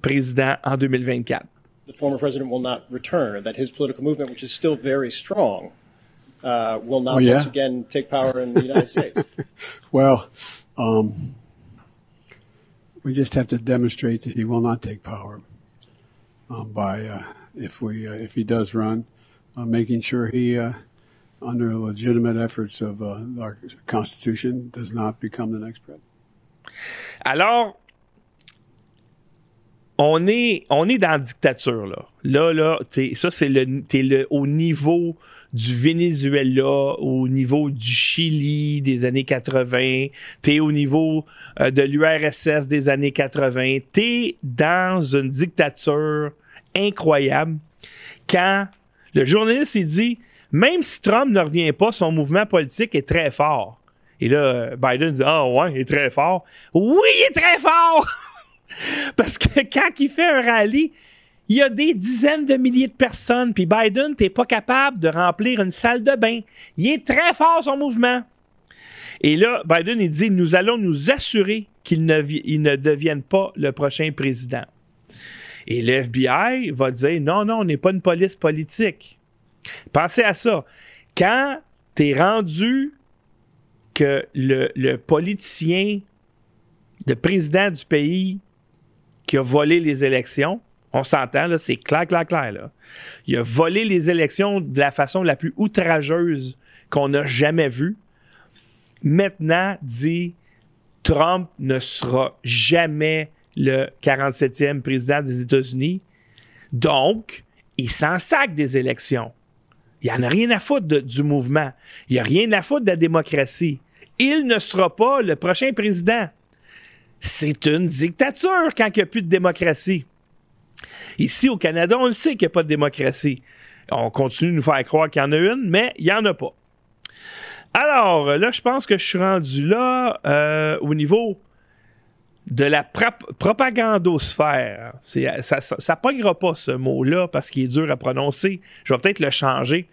président en 2024. The former president will not return, that his political movement, which is still very strong, uh, will not oh, yeah? once again take power in the United States. well, um, we just have to demonstrate that he will not take power um, by, uh, if we, uh, if he does run, uh, making sure he, uh, under legitimate efforts of uh, our Constitution, does not become the next president. Alors, on est, dans la dictature, là. Là, ça, c'est au niveau du Venezuela, au niveau du Chili des années 80, t'es au niveau euh, de l'URSS des années 80, t'es dans une dictature incroyable quand le journaliste dit même si Trump ne revient pas, son mouvement politique est très fort. Et là, Biden dit Ah ouais, il est très fort. Oui, il est très fort! Parce que quand il fait un rallye, il y a des dizaines de milliers de personnes, puis Biden, t'es pas capable de remplir une salle de bain. Il est très fort, son mouvement. Et là, Biden, il dit, nous allons nous assurer qu'il ne, ne devienne pas le prochain président. Et le FBI va dire, non, non, on n'est pas une police politique. Pensez à ça. Quand tu es rendu que le, politicien, le président du pays qui a volé les élections, on s'entend, là, c'est clair, clair, clair. Là. Il a volé les élections de la façon la plus outrageuse qu'on a jamais vue. Maintenant, dit Trump ne sera jamais le 47e président des États-Unis. Donc, il s'en sac des élections. Il n'y en a rien à foutre du mouvement. Il n'y a rien à foutre de la démocratie. Il ne sera pas le prochain président. C'est une dictature quand il n'y a plus de démocratie. Ici, au Canada, on le sait qu'il n'y a pas de démocratie. On continue de nous faire croire qu'il y en a une, mais il n'y en a pas. Alors, là, je pense que je suis rendu là euh, au niveau de la propagandosphère. ça ne pognera pas ce mot-là parce qu'il est dur à prononcer. Je vais peut-être le changer.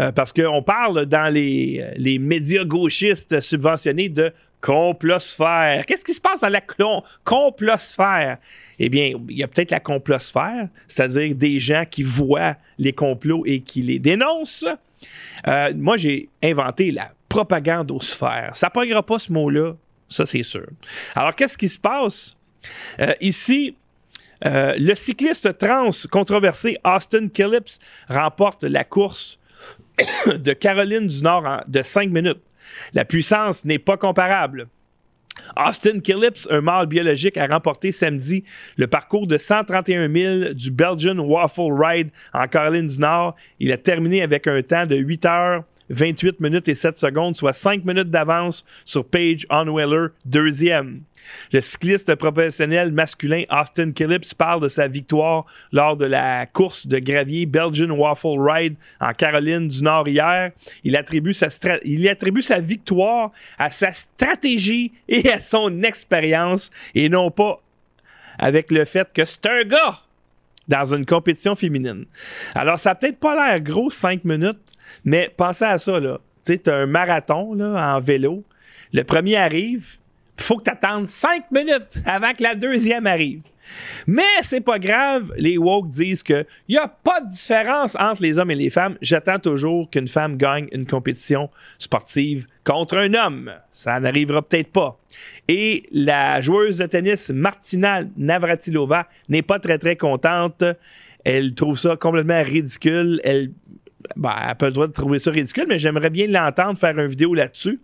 Euh, parce qu'on parle dans les, médias gauchistes subventionnés de complosphère. Qu'est-ce qui se passe dans la complosphère? Eh bien, il y a peut-être la complosphère, c'est-à-dire des gens qui voient les complots et qui les dénoncent. Euh, moi, j'ai inventé la propagandosphère. Ça ne pas ce mot-là, ça c'est sûr. Alors, qu'est-ce qui se passe? Euh, ici, le cycliste trans controversé Austin Killips remporte la course de Caroline du Nord de 5 minutes. La puissance n'est pas comparable. Austin Killips, un mâle biologique, a remporté samedi le parcours de 131 000 du Belgian Waffle Ride en Caroline du Nord. Il a terminé avec un temps de 8 heures 28 minutes et 7 secondes, soit 5 minutes d'avance sur Paige Onweller, deuxième. Le cycliste professionnel masculin Austin Killips parle de sa victoire lors de la course de gravier Belgian Waffle Ride en Caroline du Nord hier. Il attribue sa, il attribue sa victoire à sa stratégie et à son expérience et non pas avec le fait que c'est un gars dans une compétition féminine. Alors, ça n'a peut-être pas l'air gros, 5 minutes, mais pensez à ça, là. Tu sais, un marathon là, en vélo. Le premier arrive, faut que tu attendes cinq minutes avant que la deuxième arrive. Mais c'est pas grave, les woke disent qu'il n'y a pas de différence entre les hommes et les femmes. J'attends toujours qu'une femme gagne une compétition sportive contre un homme. Ça n'arrivera peut-être pas. Et la joueuse de tennis Martina Navratilova n'est pas très très contente. Elle trouve ça complètement ridicule. Elle, ben, elle peut le droit de trouver ça ridicule, mais j'aimerais bien l'entendre faire une vidéo là-dessus.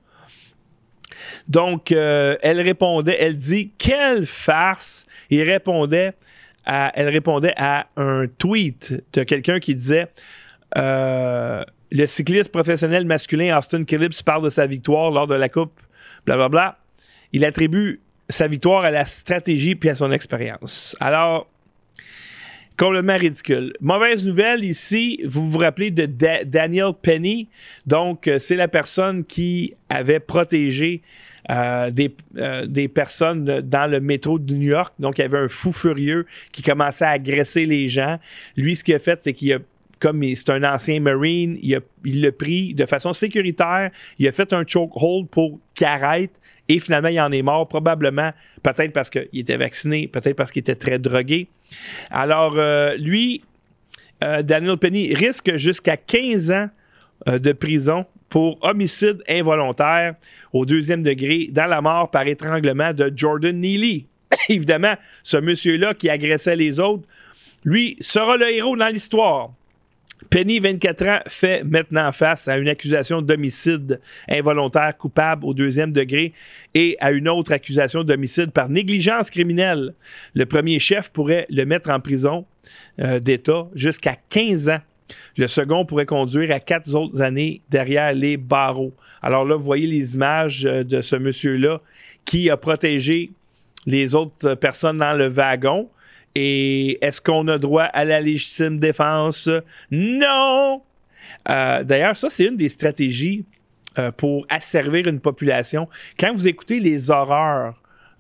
Donc, euh, elle répondait, elle dit quelle farce. Il répondait à, elle répondait à un tweet de quelqu'un qui disait euh, le cycliste professionnel masculin Austin Phillips parle de sa victoire lors de la coupe, blablabla. Bla, bla. Il attribue sa victoire à la stratégie puis à son expérience. Alors, complètement ridicule. Mauvaise nouvelle ici, vous vous rappelez de Daniel Penny. Donc, euh, c'est la personne qui avait protégé euh, des, euh, des, personnes dans le métro de New York. Donc, il y avait un fou furieux qui commençait à agresser les gens. Lui, ce qu'il a fait, c'est qu'il a comme c'est un ancien Marine, il l'a pris de façon sécuritaire, il a fait un chokehold pour qu'il arrête et finalement, il en est mort, probablement, peut-être parce qu'il était vacciné, peut-être parce qu'il était très drogué. Alors, euh, lui, Daniel Penny risque jusqu'à 15 ans de prison pour homicide involontaire au deuxième degré dans la mort par étranglement de Jordan Neely. Évidemment, ce monsieur-là qui agressait les autres, lui, sera le héros dans l'histoire. Penny, 24 ans, fait maintenant face à une accusation d'homicide involontaire coupable au deuxième degré et à une autre accusation d'homicide par négligence criminelle. Le premier chef pourrait le mettre en prison euh, d'État jusqu'à 15 ans le second pourrait conduire à quatre autres années derrière les barreaux. Alors là, vous voyez les images euh, de ce monsieur-là qui a protégé les autres personnes dans le wagon. Et est-ce qu'on a droit à la légitime défense? Non! Euh, d'ailleurs, ça, c'est une des stratégies euh, pour asservir une population. Quand vous écoutez les horreurs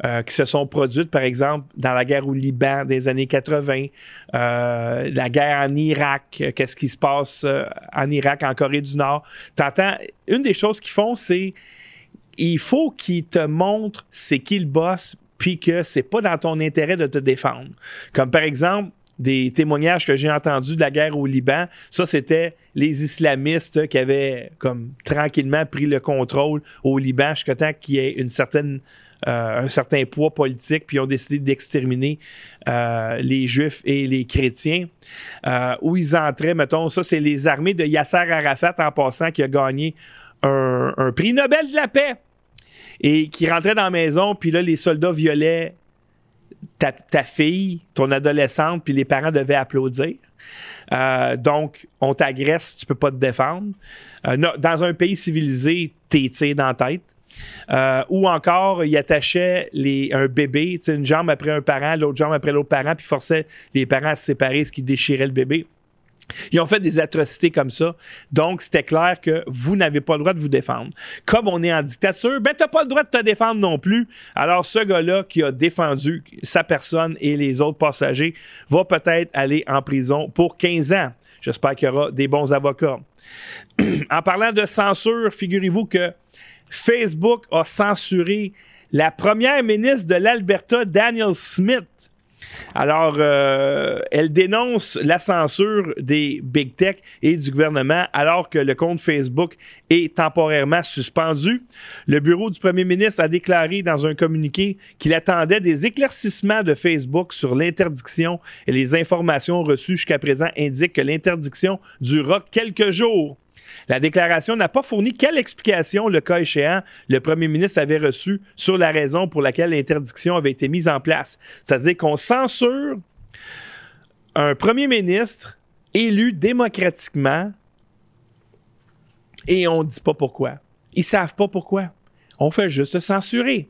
euh, qui se sont produites, par exemple, dans la guerre au Liban des années 80, euh, la guerre en Irak, qu'est-ce qui se passe en Irak, en Corée du Nord. T'entends, une des choses qu'ils font, c'est il faut qu'ils te montrent c'est qui le boss, puis que c'est pas dans ton intérêt de te défendre. Comme par exemple, des témoignages que j'ai entendus de la guerre au Liban, ça c'était les islamistes qui avaient comme tranquillement pris le contrôle au Liban jusqu'à temps qu'il y ait euh, un certain poids politique, puis ont décidé d'exterminer euh, les Juifs et les chrétiens. Euh, où ils entraient, mettons, ça, c'est les armées de Yasser Arafat en passant qui a gagné un, prix Nobel de la paix et qui rentrait dans la maison, puis là, les soldats violaient ta, fille, ton adolescente, puis les parents devaient applaudir. donc, on t'agresse, tu peux pas te défendre. dans un pays civilisé, t'es tiré dans la tête. Euh, ou encore, il attachait un bébé, une jambe après un parent, l'autre jambe après l'autre parent, puis forçait les parents à se séparer, ce qui déchirait le bébé. Ils ont fait des atrocités comme ça. Donc, c'était clair que vous n'avez pas le droit de vous défendre. Comme on est en dictature, ben, t'as pas le droit de te défendre non plus. Alors, ce gars-là qui a défendu sa personne et les autres passagers va peut-être aller en prison pour 15 ans. J'espère qu'il y aura des bons avocats. en parlant de censure, figurez-vous que Facebook a censuré la première ministre de l'Alberta, Daniel Smith. Alors, euh, elle dénonce la censure des big tech et du gouvernement alors que le compte Facebook est temporairement suspendu. Le bureau du premier ministre a déclaré dans un communiqué qu'il attendait des éclaircissements de Facebook sur l'interdiction et les informations reçues jusqu'à présent indiquent que l'interdiction durera quelques jours. La déclaration n'a pas fourni quelle explication, le cas échéant, le premier ministre avait reçu sur la raison pour laquelle l'interdiction avait été mise en place. C'est-à-dire qu'on censure un premier ministre élu démocratiquement et on ne dit pas pourquoi. Ils savent pas pourquoi. On fait juste censurer.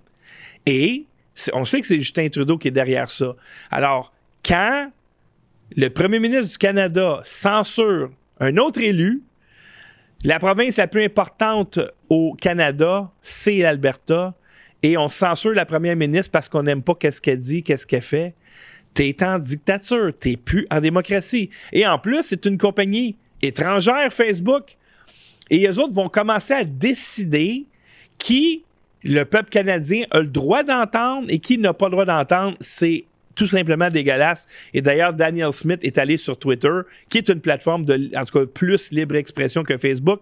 Et on sait que c'est Justin Trudeau qui est derrière ça. Alors, quand le premier ministre du Canada censure un autre élu, la province la plus importante au Canada, c'est l'Alberta. Et on censure la première ministre parce qu'on n'aime pas qu'est-ce qu'elle dit, qu'est-ce qu'elle fait. T'es en dictature, t'es plus en démocratie. Et en plus, c'est une compagnie étrangère, Facebook. Et les autres vont commencer à décider qui le peuple canadien a le droit d'entendre et qui n'a pas le droit d'entendre, c'est tout simplement dégueulasse. Et d'ailleurs, Daniel Smith est allé sur Twitter, qui est une plateforme de, en tout cas, plus libre expression que Facebook.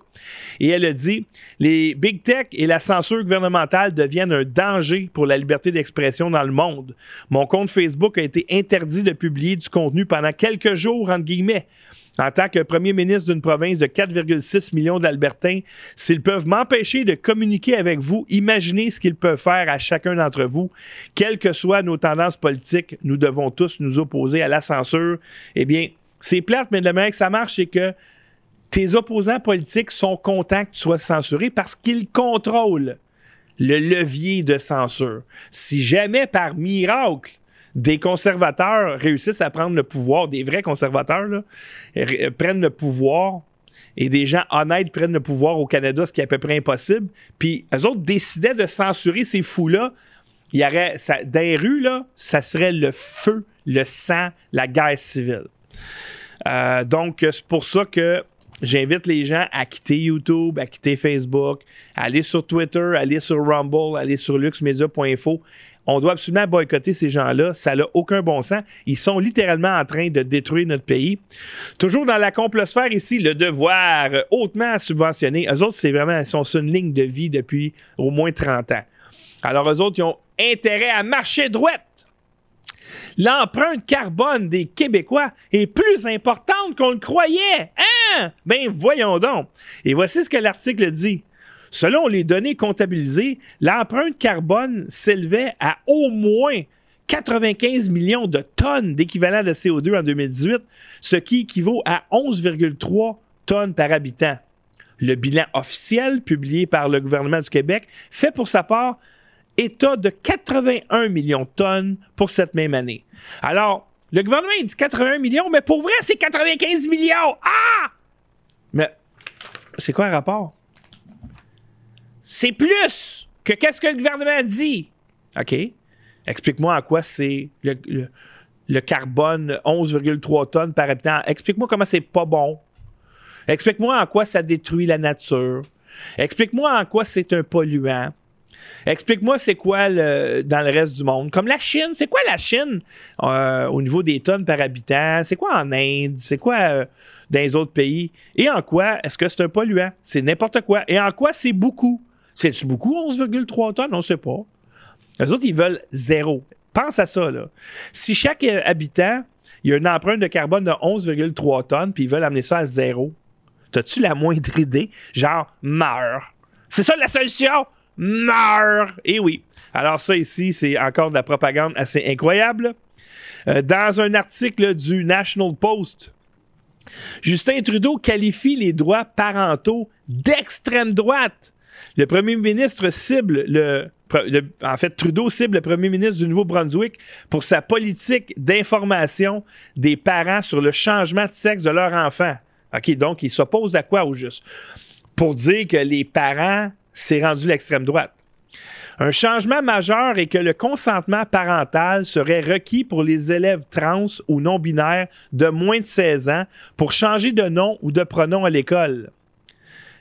Et elle a dit, les big tech et la censure gouvernementale deviennent un danger pour la liberté d'expression dans le monde. Mon compte Facebook a été interdit de publier du contenu pendant quelques jours, entre guillemets en tant que premier ministre d'une province de 4,6 millions d'Albertains, s'ils peuvent m'empêcher de communiquer avec vous, imaginez ce qu'ils peuvent faire à chacun d'entre vous. Quelles que soient nos tendances politiques, nous devons tous nous opposer à la censure. Eh bien, c'est plate, mais de la manière que ça marche, c'est que tes opposants politiques sont contents que tu sois censuré parce qu'ils contrôlent le levier de censure. Si jamais par miracle, des conservateurs réussissent à prendre le pouvoir, des vrais conservateurs prennent le pouvoir et des gens honnêtes prennent le pouvoir au Canada, ce qui est à peu près impossible. Puis eux autres décidaient de censurer ces fous-là. Il y aurait, ça, dans rues, ça serait le feu, le sang, la guerre civile. Euh, donc, c'est pour ça que j'invite les gens à quitter YouTube, à quitter Facebook, à aller sur Twitter, à aller sur Rumble, à aller sur luxmedia.info on doit absolument boycotter ces gens-là. Ça n'a aucun bon sens. Ils sont littéralement en train de détruire notre pays. Toujours dans la complosphère ici, le devoir hautement subventionné. Eux autres, c'est vraiment, ils sont sur une ligne de vie depuis au moins 30 ans. Alors, eux autres, ils ont intérêt à marcher droite. L'empreinte carbone des Québécois est plus importante qu'on le croyait. Hein? Ben, voyons donc. Et voici ce que l'article dit. Selon les données comptabilisées, l'empreinte carbone s'élevait à au moins 95 millions de tonnes d'équivalent de CO2 en 2018, ce qui équivaut à 11,3 tonnes par habitant. Le bilan officiel publié par le gouvernement du Québec fait pour sa part état de 81 millions de tonnes pour cette même année. Alors, le gouvernement dit 81 millions, mais pour vrai, c'est 95 millions! Ah! Mais c'est quoi le rapport? C'est plus que qu'est-ce que le gouvernement dit. OK? Explique-moi en quoi c'est le, carbone 11,3 tonnes par habitant. Explique-moi comment c'est pas bon. Explique-moi en quoi ça détruit la nature. Explique-moi en quoi c'est un polluant. Explique-moi c'est quoi le, dans le reste du monde. Comme la Chine, c'est quoi la Chine euh, au niveau des tonnes par habitant? C'est quoi en Inde? C'est quoi euh, dans les autres pays? Et en quoi est-ce que c'est un polluant? C'est n'importe quoi. Et en quoi c'est beaucoup? C'est-tu beaucoup, 11,3 tonnes? On ne sait pas. Les autres, ils veulent zéro. Pense à ça, là. Si chaque euh, habitant, il y a une empreinte de carbone de 11,3 tonnes, puis ils veulent amener ça à zéro, t'as-tu la moindre idée? Genre, meurs. C'est ça la solution? Meurs! Eh oui. Alors ça ici, c'est encore de la propagande assez incroyable. Euh, dans un article du National Post, Justin Trudeau qualifie les droits parentaux d'extrême droite. Le premier ministre cible le, en fait, Trudeau cible le premier ministre du Nouveau-Brunswick pour sa politique d'information des parents sur le changement de sexe de leur enfant. OK, donc il s'oppose à quoi au juste? Pour dire que les parents, c'est rendu l'extrême droite. Un changement majeur est que le consentement parental serait requis pour les élèves trans ou non binaires de moins de 16 ans pour changer de nom ou de pronom à l'école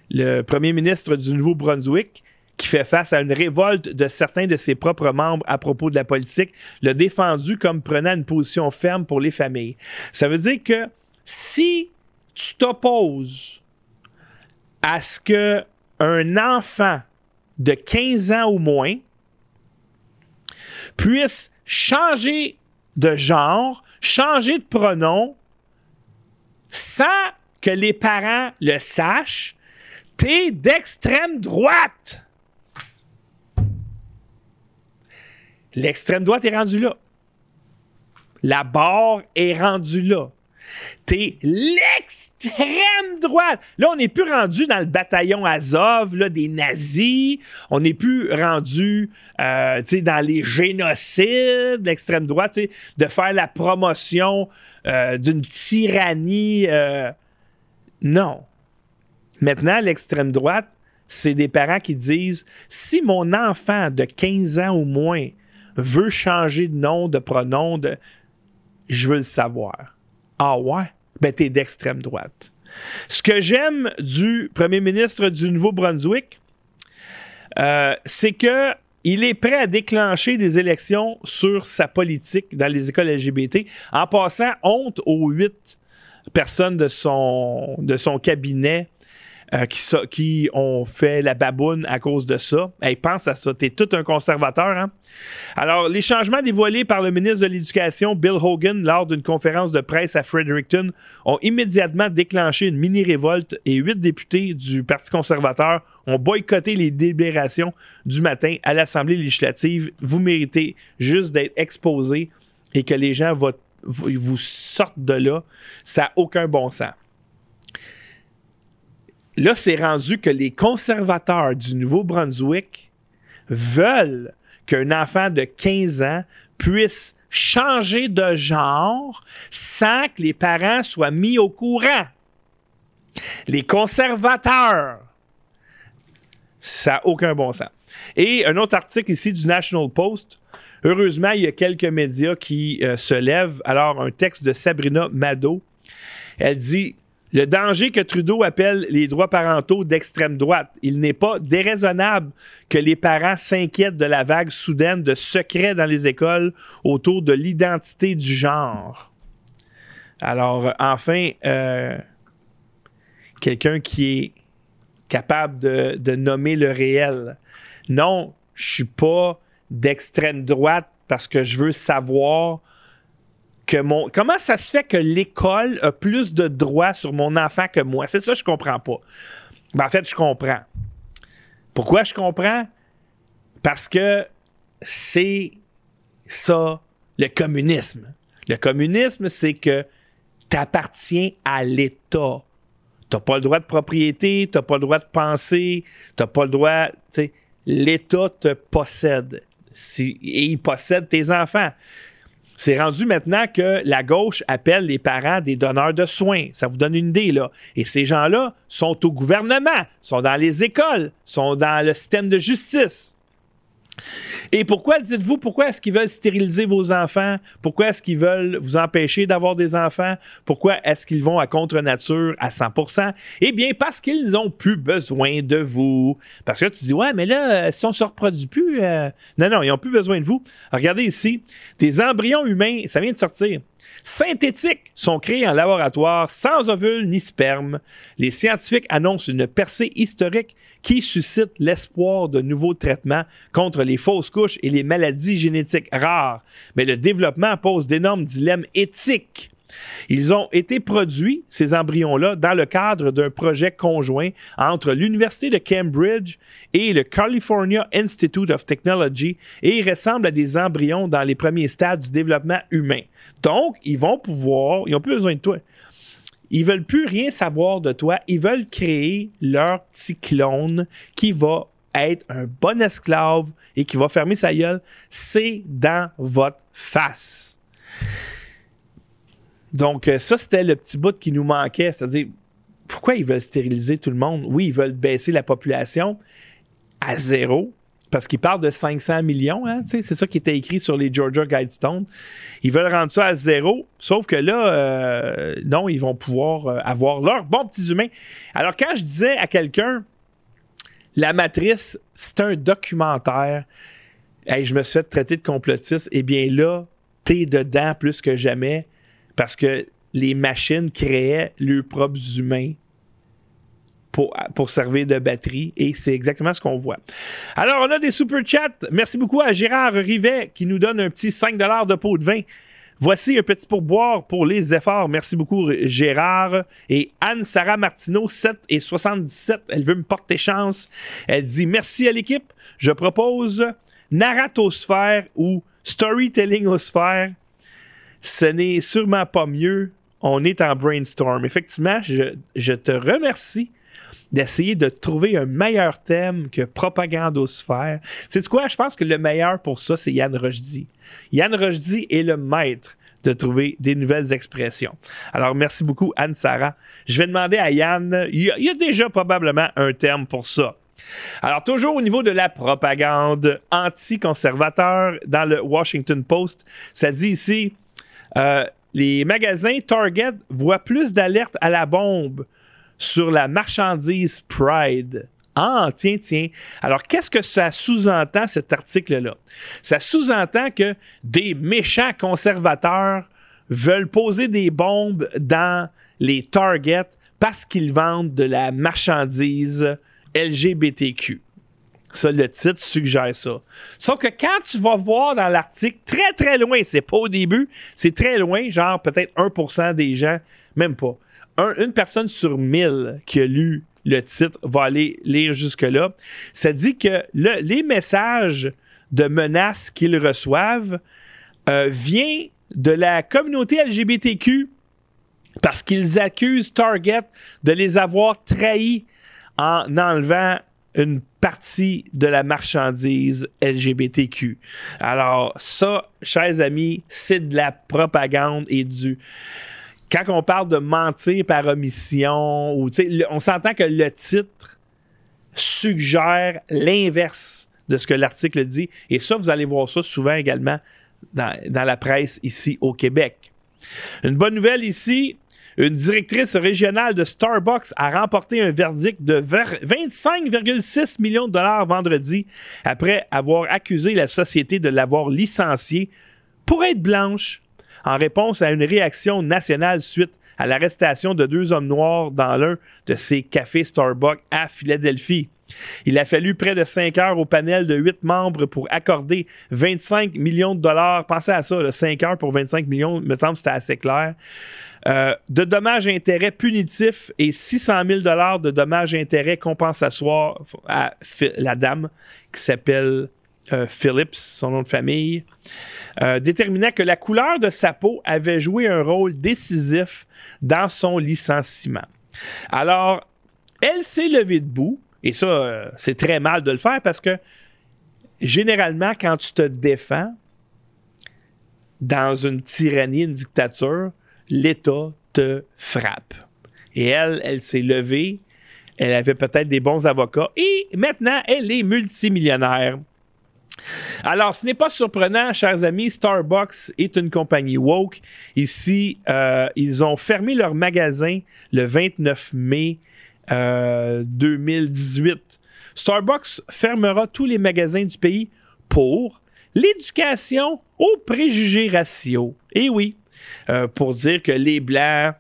le premier ministre du Nouveau-Brunswick, qui fait face à une révolte de certains de ses propres membres à propos de la politique, l'a défendu comme prenant une position ferme pour les familles. Ça veut dire que si tu t'opposes à ce que un enfant de 15 ans ou moins puisse changer de genre, changer de pronom sans que les parents le sachent, T'es d'extrême droite. L'extrême droite est rendue là. La barre est rendue là. T'es l'extrême droite. Là, on n'est plus rendu dans le bataillon Azov là, des nazis. On n'est plus rendu euh, dans les génocides l'extrême droite, de faire la promotion euh, d'une tyrannie. Euh, non. Maintenant, l'extrême droite, c'est des parents qui disent si mon enfant de 15 ans ou moins veut changer de nom, de pronom, de... je veux le savoir. Ah ouais? Ben, t'es d'extrême droite. Ce que j'aime du premier ministre du Nouveau-Brunswick, euh, c'est que il est prêt à déclencher des élections sur sa politique dans les écoles LGBT en passant honte aux huit personnes de son, de son cabinet euh, qui, ont fait la baboune à cause de ça. Hey, pense à ça. T'es tout un conservateur. Hein? Alors, les changements dévoilés par le ministre de l'Éducation, Bill Hogan, lors d'une conférence de presse à Fredericton, ont immédiatement déclenché une mini-révolte et huit députés du Parti conservateur ont boycotté les délibérations du matin à l'Assemblée législative. Vous méritez juste d'être exposé et que les gens votent, vous sortent de là. Ça n'a aucun bon sens. Là, c'est rendu que les conservateurs du Nouveau-Brunswick veulent qu'un enfant de 15 ans puisse changer de genre sans que les parents soient mis au courant. Les conservateurs, ça n'a aucun bon sens. Et un autre article ici du National Post. Heureusement, il y a quelques médias qui euh, se lèvent. Alors, un texte de Sabrina Mado. Elle dit le danger que Trudeau appelle les droits parentaux d'extrême droite. Il n'est pas déraisonnable que les parents s'inquiètent de la vague soudaine de secrets dans les écoles autour de l'identité du genre. Alors, enfin, euh, quelqu'un qui est capable de, de nommer le réel. Non, je suis pas d'extrême droite parce que je veux savoir Comment ça se fait que l'école a plus de droits sur mon enfant que moi? C'est ça que je comprends pas. Ben, en fait, je comprends. Pourquoi je comprends? Parce que c'est ça, le communisme. Le communisme, c'est que tu appartiens à l'État. Tu pas le droit de propriété, tu pas le droit de penser, tu pas le droit. L'État te possède. et il possède tes enfants. C'est rendu maintenant que la gauche appelle les parents des donneurs de soins. Ça vous donne une idée, là. Et ces gens-là sont au gouvernement, sont dans les écoles, sont dans le système de justice. Et pourquoi, dites-vous, pourquoi est-ce qu'ils veulent stériliser vos enfants? Pourquoi est-ce qu'ils veulent vous empêcher d'avoir des enfants? Pourquoi est-ce qu'ils vont à contre-nature à 100% Eh bien, parce qu'ils n'ont plus besoin de vous. Parce que tu dis, ouais, mais là, euh, si on se reproduit plus, euh, non, non, ils n'ont plus besoin de vous. regardez ici, des embryons humains, ça vient de sortir synthétiques sont créés en laboratoire sans ovules ni sperme. Les scientifiques annoncent une percée historique qui suscite l'espoir de nouveaux traitements contre les fausses couches et les maladies génétiques rares. Mais le développement pose d'énormes dilemmes éthiques. Ils ont été produits, ces embryons-là, dans le cadre d'un projet conjoint entre l'Université de Cambridge et le California Institute of Technology et ils ressemblent à des embryons dans les premiers stades du développement humain. Donc, ils vont pouvoir, ils n'ont plus besoin de toi. Ils veulent plus rien savoir de toi. Ils veulent créer leur petit clone qui va être un bon esclave et qui va fermer sa gueule. C'est dans votre face. Donc, euh, ça, c'était le petit bout qui nous manquait. C'est-à-dire, pourquoi ils veulent stériliser tout le monde? Oui, ils veulent baisser la population à zéro parce qu'ils parlent de 500 millions, hein, c'est ça qui était écrit sur les Georgia Guidestones. Ils veulent rendre ça à zéro, sauf que là, euh, non, ils vont pouvoir euh, avoir leurs bons petits humains. Alors, quand je disais à quelqu'un, La Matrice, c'est un documentaire, et je me suis fait traiter de complotiste, eh bien là, t'es dedans plus que jamais, parce que les machines créaient leurs propres humains pour, servir de batterie et c'est exactement ce qu'on voit. Alors, on a des super chats. Merci beaucoup à Gérard Rivet qui nous donne un petit 5 de pot de vin. Voici un petit pourboire pour les efforts. Merci beaucoup, Gérard. Et Anne-Sara Martineau, 7 et 77. Elle veut me porter chance. Elle dit merci à l'équipe. Je propose narratosphère ou storytellingosphère. Ce n'est sûrement pas mieux. On est en brainstorm. Effectivement, je te remercie d'essayer de trouver un meilleur thème que propagandosphère. C'est quoi? Je pense que le meilleur pour ça, c'est Yann Rochdy. Yann Rochdy est le maître de trouver des nouvelles expressions. Alors, merci beaucoup, Anne-Sara. Je vais demander à Yann, il y, a, déjà probablement un terme pour ça. Alors, toujours au niveau de la propagande anti-conservateur dans le Washington Post, ça dit ici, euh, les magasins Target voient plus d'alertes à la bombe sur la marchandise Pride Ah, tiens, tiens. Alors, qu'est-ce que ça sous-entend, cet article-là? Ça sous-entend que des méchants conservateurs veulent poser des bombes dans les targets parce qu'ils vendent de la marchandise LGBTQ. Ça, le titre suggère ça. Sauf que quand tu vas voir dans l'article, très très loin, c'est pas au début, c'est très loin, genre peut-être 1% des gens, même pas. Une personne sur 1000 qui a lu le titre va aller lire jusque-là. Ça dit que les messages de menaces qu'ils reçoivent euh, vient de la communauté LGBTQ parce qu'ils accusent Target de les avoir trahis en enlevant une partie de la marchandise LGBTQ. Alors ça, chers amis, c'est de la propagande et du... Quand on parle de mentir par omission, ou, on s'entend que le titre suggère l'inverse de ce que l'article dit. Et ça, vous allez voir ça souvent également dans, dans la presse ici au Québec. Une bonne nouvelle ici, une directrice régionale de Starbucks a remporté un verdict de 25,6 millions de dollars vendredi après avoir accusé la société de l'avoir licenciée pour être blanche en réponse à une réaction nationale suite à l'arrestation de deux hommes noirs dans l'un de ses cafés Starbucks à Philadelphie. Il a fallu près de cinq heures au panel de huit membres pour accorder 25 millions de dollars. Pensez à ça, 5 heures pour 25 millions, me semble que c'était assez clair. Euh, de dommages-intérêts punitifs et 600 000 de dommages-intérêts compensatoires à la dame qui s'appelle euh, Phillips, son nom de famille, euh, déterminant que la couleur de sa peau avait joué un rôle décisif dans son licenciement. Alors, elle s'est levée debout, et ça, c'est très mal de le faire parce que généralement, quand tu te défends dans une tyrannie, une dictature, l'État te frappe. Et elle, elle s'est levée, elle avait peut-être des bons avocats et maintenant, elle est multimillionnaire. Alors, ce n'est pas surprenant, chers amis, Starbucks est une compagnie woke. Ici, euh, ils ont fermé leur magasin le 29 mai 2018. Euh, Starbucks fermera tous les magasins du pays pour l'éducation aux préjugés raciaux. Et oui, euh, pour dire que les Blancs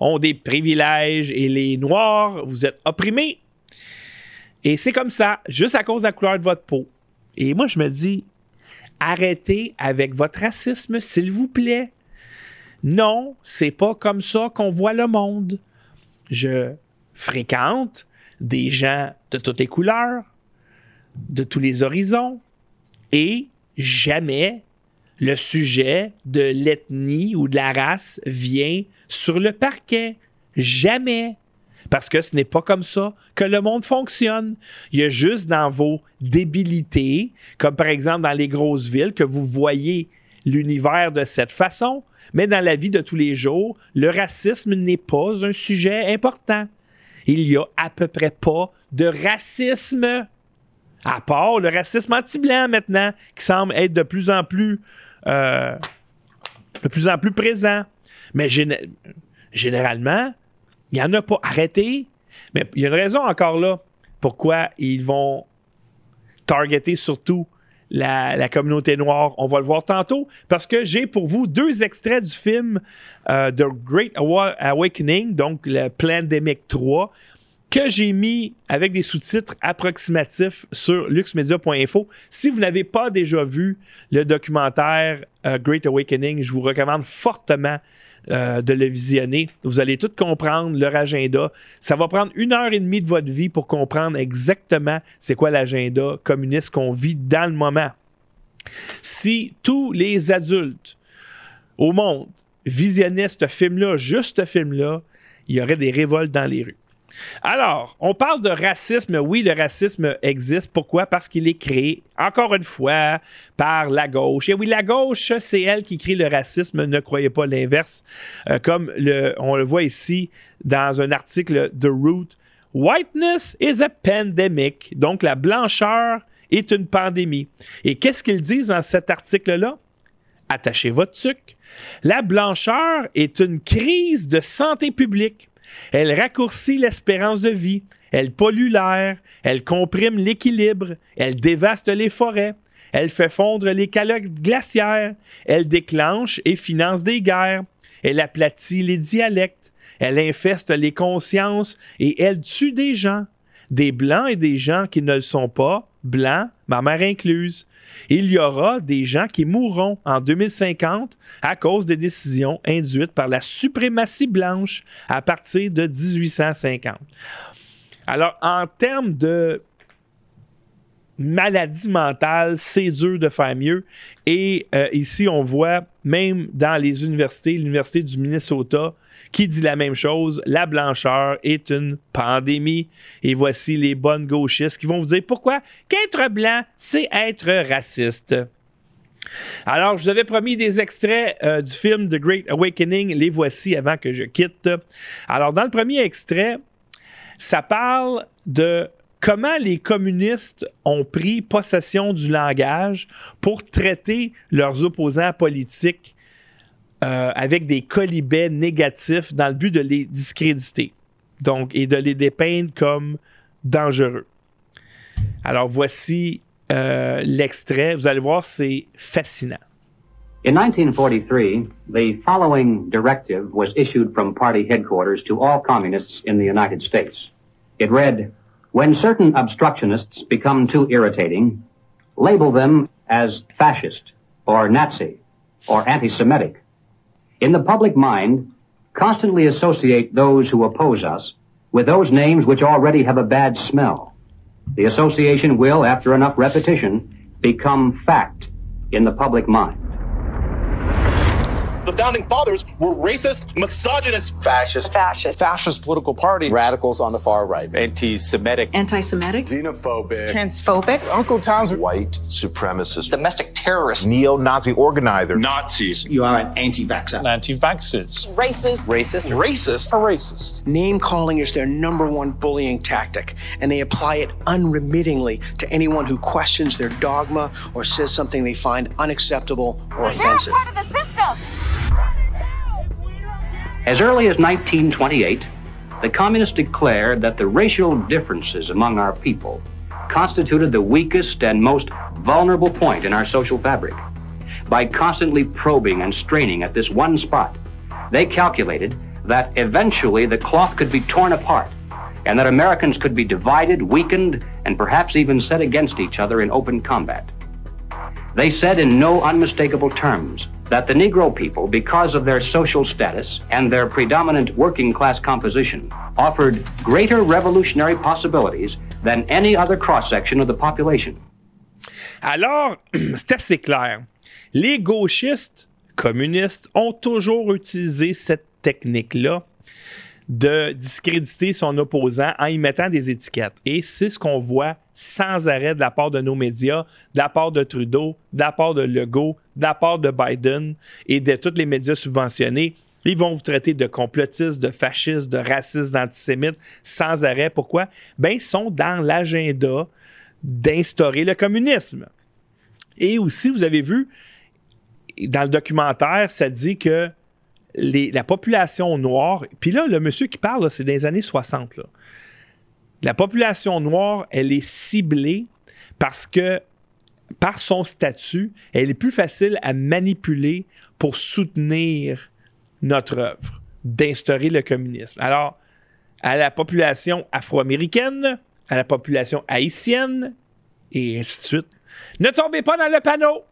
ont des privilèges et les Noirs, vous êtes opprimés. Et c'est comme ça, juste à cause de la couleur de votre peau. Et moi, je me dis, arrêtez avec votre racisme, s'il vous plaît. Non, c'est pas comme ça qu'on voit le monde. Je fréquente des gens de toutes les couleurs, de tous les horizons, et jamais le sujet de l'ethnie ou de la race vient sur le parquet. Jamais. Parce que ce n'est pas comme ça que le monde fonctionne. Il y a juste dans vos débilités, comme par exemple dans les grosses villes, que vous voyez l'univers de cette façon. Mais dans la vie de tous les jours, le racisme n'est pas un sujet important. Il y a à peu près pas de racisme, à part le racisme anti-blanc maintenant, qui semble être de plus en plus euh, de plus en plus présent. Mais généralement, il n'y en a pas. Arrêtez. Mais il y a une raison encore là pourquoi ils vont targeter surtout la, communauté noire. On va le voir tantôt parce que j'ai pour vous deux extraits du film euh, The Great Awakening, donc le Pandemic 3 que j'ai mis avec des sous-titres approximatifs sur luxmedia.info. Si vous n'avez pas déjà vu le documentaire euh, Great Awakening, je vous recommande fortement euh, de le visionner. Vous allez tout comprendre, leur agenda. Ça va prendre une heure et demie de votre vie pour comprendre exactement c'est quoi l'agenda communiste qu'on vit dans le moment. Si tous les adultes au monde visionnaient ce film-là, juste ce film-là, il y aurait des révoltes dans les rues. Alors, on parle de racisme. Oui, le racisme existe. Pourquoi? Parce qu'il est créé, encore une fois, par la gauche. Et oui, la gauche, c'est elle qui crée le racisme. Ne croyez pas l'inverse. Euh, comme on le voit ici dans un article de Root. Whiteness is a pandemic. Donc, la blancheur est une pandémie. Et qu'est-ce qu'ils disent dans cet article-là? Attachez votre sucre. La blancheur est une crise de santé publique Elle raccourcit l'espérance de vie. Elle pollue l'air. Elle comprime l'équilibre. Elle dévaste les forêts. Elle fait fondre les calottes glaciaires. Elle déclenche et finance des guerres. Elle aplatit les dialectes. Elle infeste les consciences et elle tue des gens. Des blancs et des gens qui ne le sont pas, blancs, ma mère incluse. Il y aura des gens qui mourront en 2050 à cause des décisions induites par la suprématie blanche à partir de 1850. Alors, en termes de maladie mentale, c'est dur de faire mieux. Et euh, ici, on voit, même dans les universités, l'Université du Minnesota, qui dit la même chose, la blancheur est une pandémie. Et voici les bonnes gauchistes qui vont vous dire pourquoi qu'être blanc, c'est être raciste. Alors, je vous avais promis des extraits euh, du film The Great Awakening. Les voici avant que je quitte. Alors, dans le premier extrait, ça parle de comment les communistes ont pris possession du langage pour traiter leurs opposants politiques euh, avec des colibets négatifs dans le but de les discréditer. Donc, et de les dépeindre comme dangereux. Alors, voici euh, l'extrait. Vous allez voir, c'est fascinant. In 1943, the following directive was issued from party headquarters to all communists in the United States. It read, When certain obstructionists become too irritating, label them as fascist or Nazi or anti-Semitic. In the public mind, constantly associate those who oppose us with those names which already have a bad smell. The association will, after enough repetition, become fact in the public mind. The founding fathers were racist, misogynist, fascist, fascist, fascist political party, radicals on the far right, anti-Semitic, anti-Semitic, xenophobic, transphobic, Uncle Tom's white supremacist, domestic terrorist, neo-Nazi organizer, Nazis. You are an anti-vaxxer, anti-vaxxers, racist, racist, racist, a racist. Name calling is their number one bullying tactic, and they apply it unremittingly to anyone who questions their dogma or says something they find unacceptable or offensive. They're part of the system. As early as 1928, the communists declared that the racial differences among our people constituted the weakest and most vulnerable point in our social fabric. By constantly probing and straining at this one spot, they calculated that eventually the cloth could be torn apart and that Americans could be divided, weakened, and perhaps even set against each other in open combat. They said in no unmistakable terms that the Negro people, because of their social status and their predominant working class composition, offered greater revolutionary possibilities than any other cross section of the population. Alors, c'est assez clair. Les gauchistes communistes ont toujours utilisé cette technique-là de discréditer son opposant en y mettant des étiquettes. Et c'est ce qu'on voit sans arrêt de la part de nos médias, de la part de Trudeau, de la part de Legault, de la part de Biden et de tous les médias subventionnés. Ils vont vous traiter de complotistes, de fascistes, de racistes, d'antisémites sans arrêt. Pourquoi? Ben, ils sont dans l'agenda d'instaurer le communisme. Et aussi, vous avez vu, dans le documentaire, ça dit que la population noire, puis là, le monsieur qui parle, c'est des années 60. Là. La population noire, elle est ciblée parce que, par son statut, elle est plus facile à manipuler pour soutenir notre œuvre d'instaurer le communisme. Alors, à la population afro-américaine, à la population haïtienne, et ainsi de suite. Ne tombez pas dans le panneau!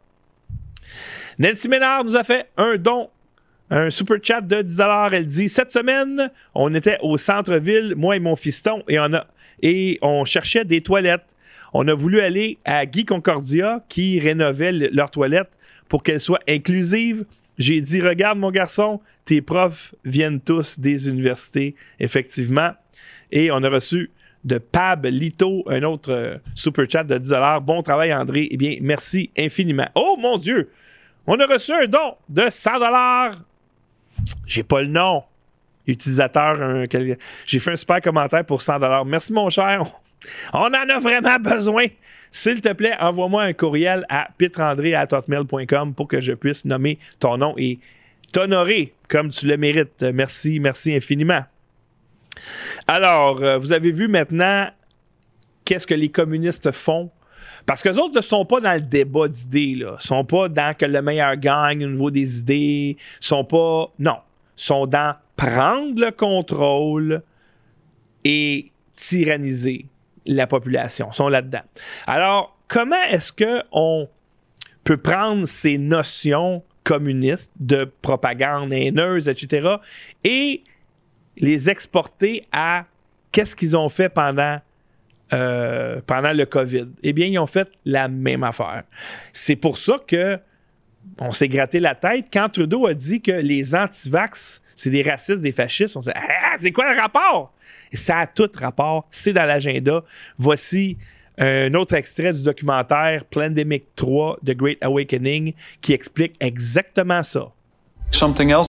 Nancy Ménard nous a fait un don un super chat de 10 Elle dit Cette semaine, on était au centre-ville, moi et mon fiston, et on, a, et on cherchait des toilettes. On a voulu aller à Guy Concordia qui rénovait leurs toilettes pour qu'elles soient inclusives. J'ai dit Regarde, mon garçon, tes profs viennent tous des universités, effectivement. Et on a reçu de Pab Lito, un autre euh, super chat de 10 Bon travail, André. Eh bien, merci infiniment. Oh mon Dieu! On a reçu un don de 100 j'ai pas le nom. Utilisateur, j'ai fait un super commentaire pour 100 Merci, mon cher. On en a vraiment besoin. S'il te plaît, envoie-moi un courriel à pitrandré.com pour que je puisse nommer ton nom et t'honorer comme tu le mérites. Merci, merci infiniment. Alors, euh, vous avez vu maintenant qu'est-ce que les communistes font? Parce que autres ne sont pas dans le débat d'idées, là. Sont pas dans que le meilleur gagne au niveau des idées. Sont pas. Non. Sont dans prendre le contrôle et tyranniser la population. Ils sont là-dedans. Alors, comment est-ce qu'on peut prendre ces notions communistes de propagande haineuse, etc., et les exporter à qu'est-ce qu'ils ont fait pendant, euh, pendant le COVID? Eh bien, ils ont fait la même affaire. C'est pour ça que on s'est gratté la tête quand Trudeau a dit que les antivax, c'est des racistes, des fascistes. On s'est dit, ah, c'est quoi le rapport? Et ça a tout rapport. C'est dans l'agenda. Voici un autre extrait du documentaire Plandemic 3, The Great Awakening, qui explique exactement ça. Something else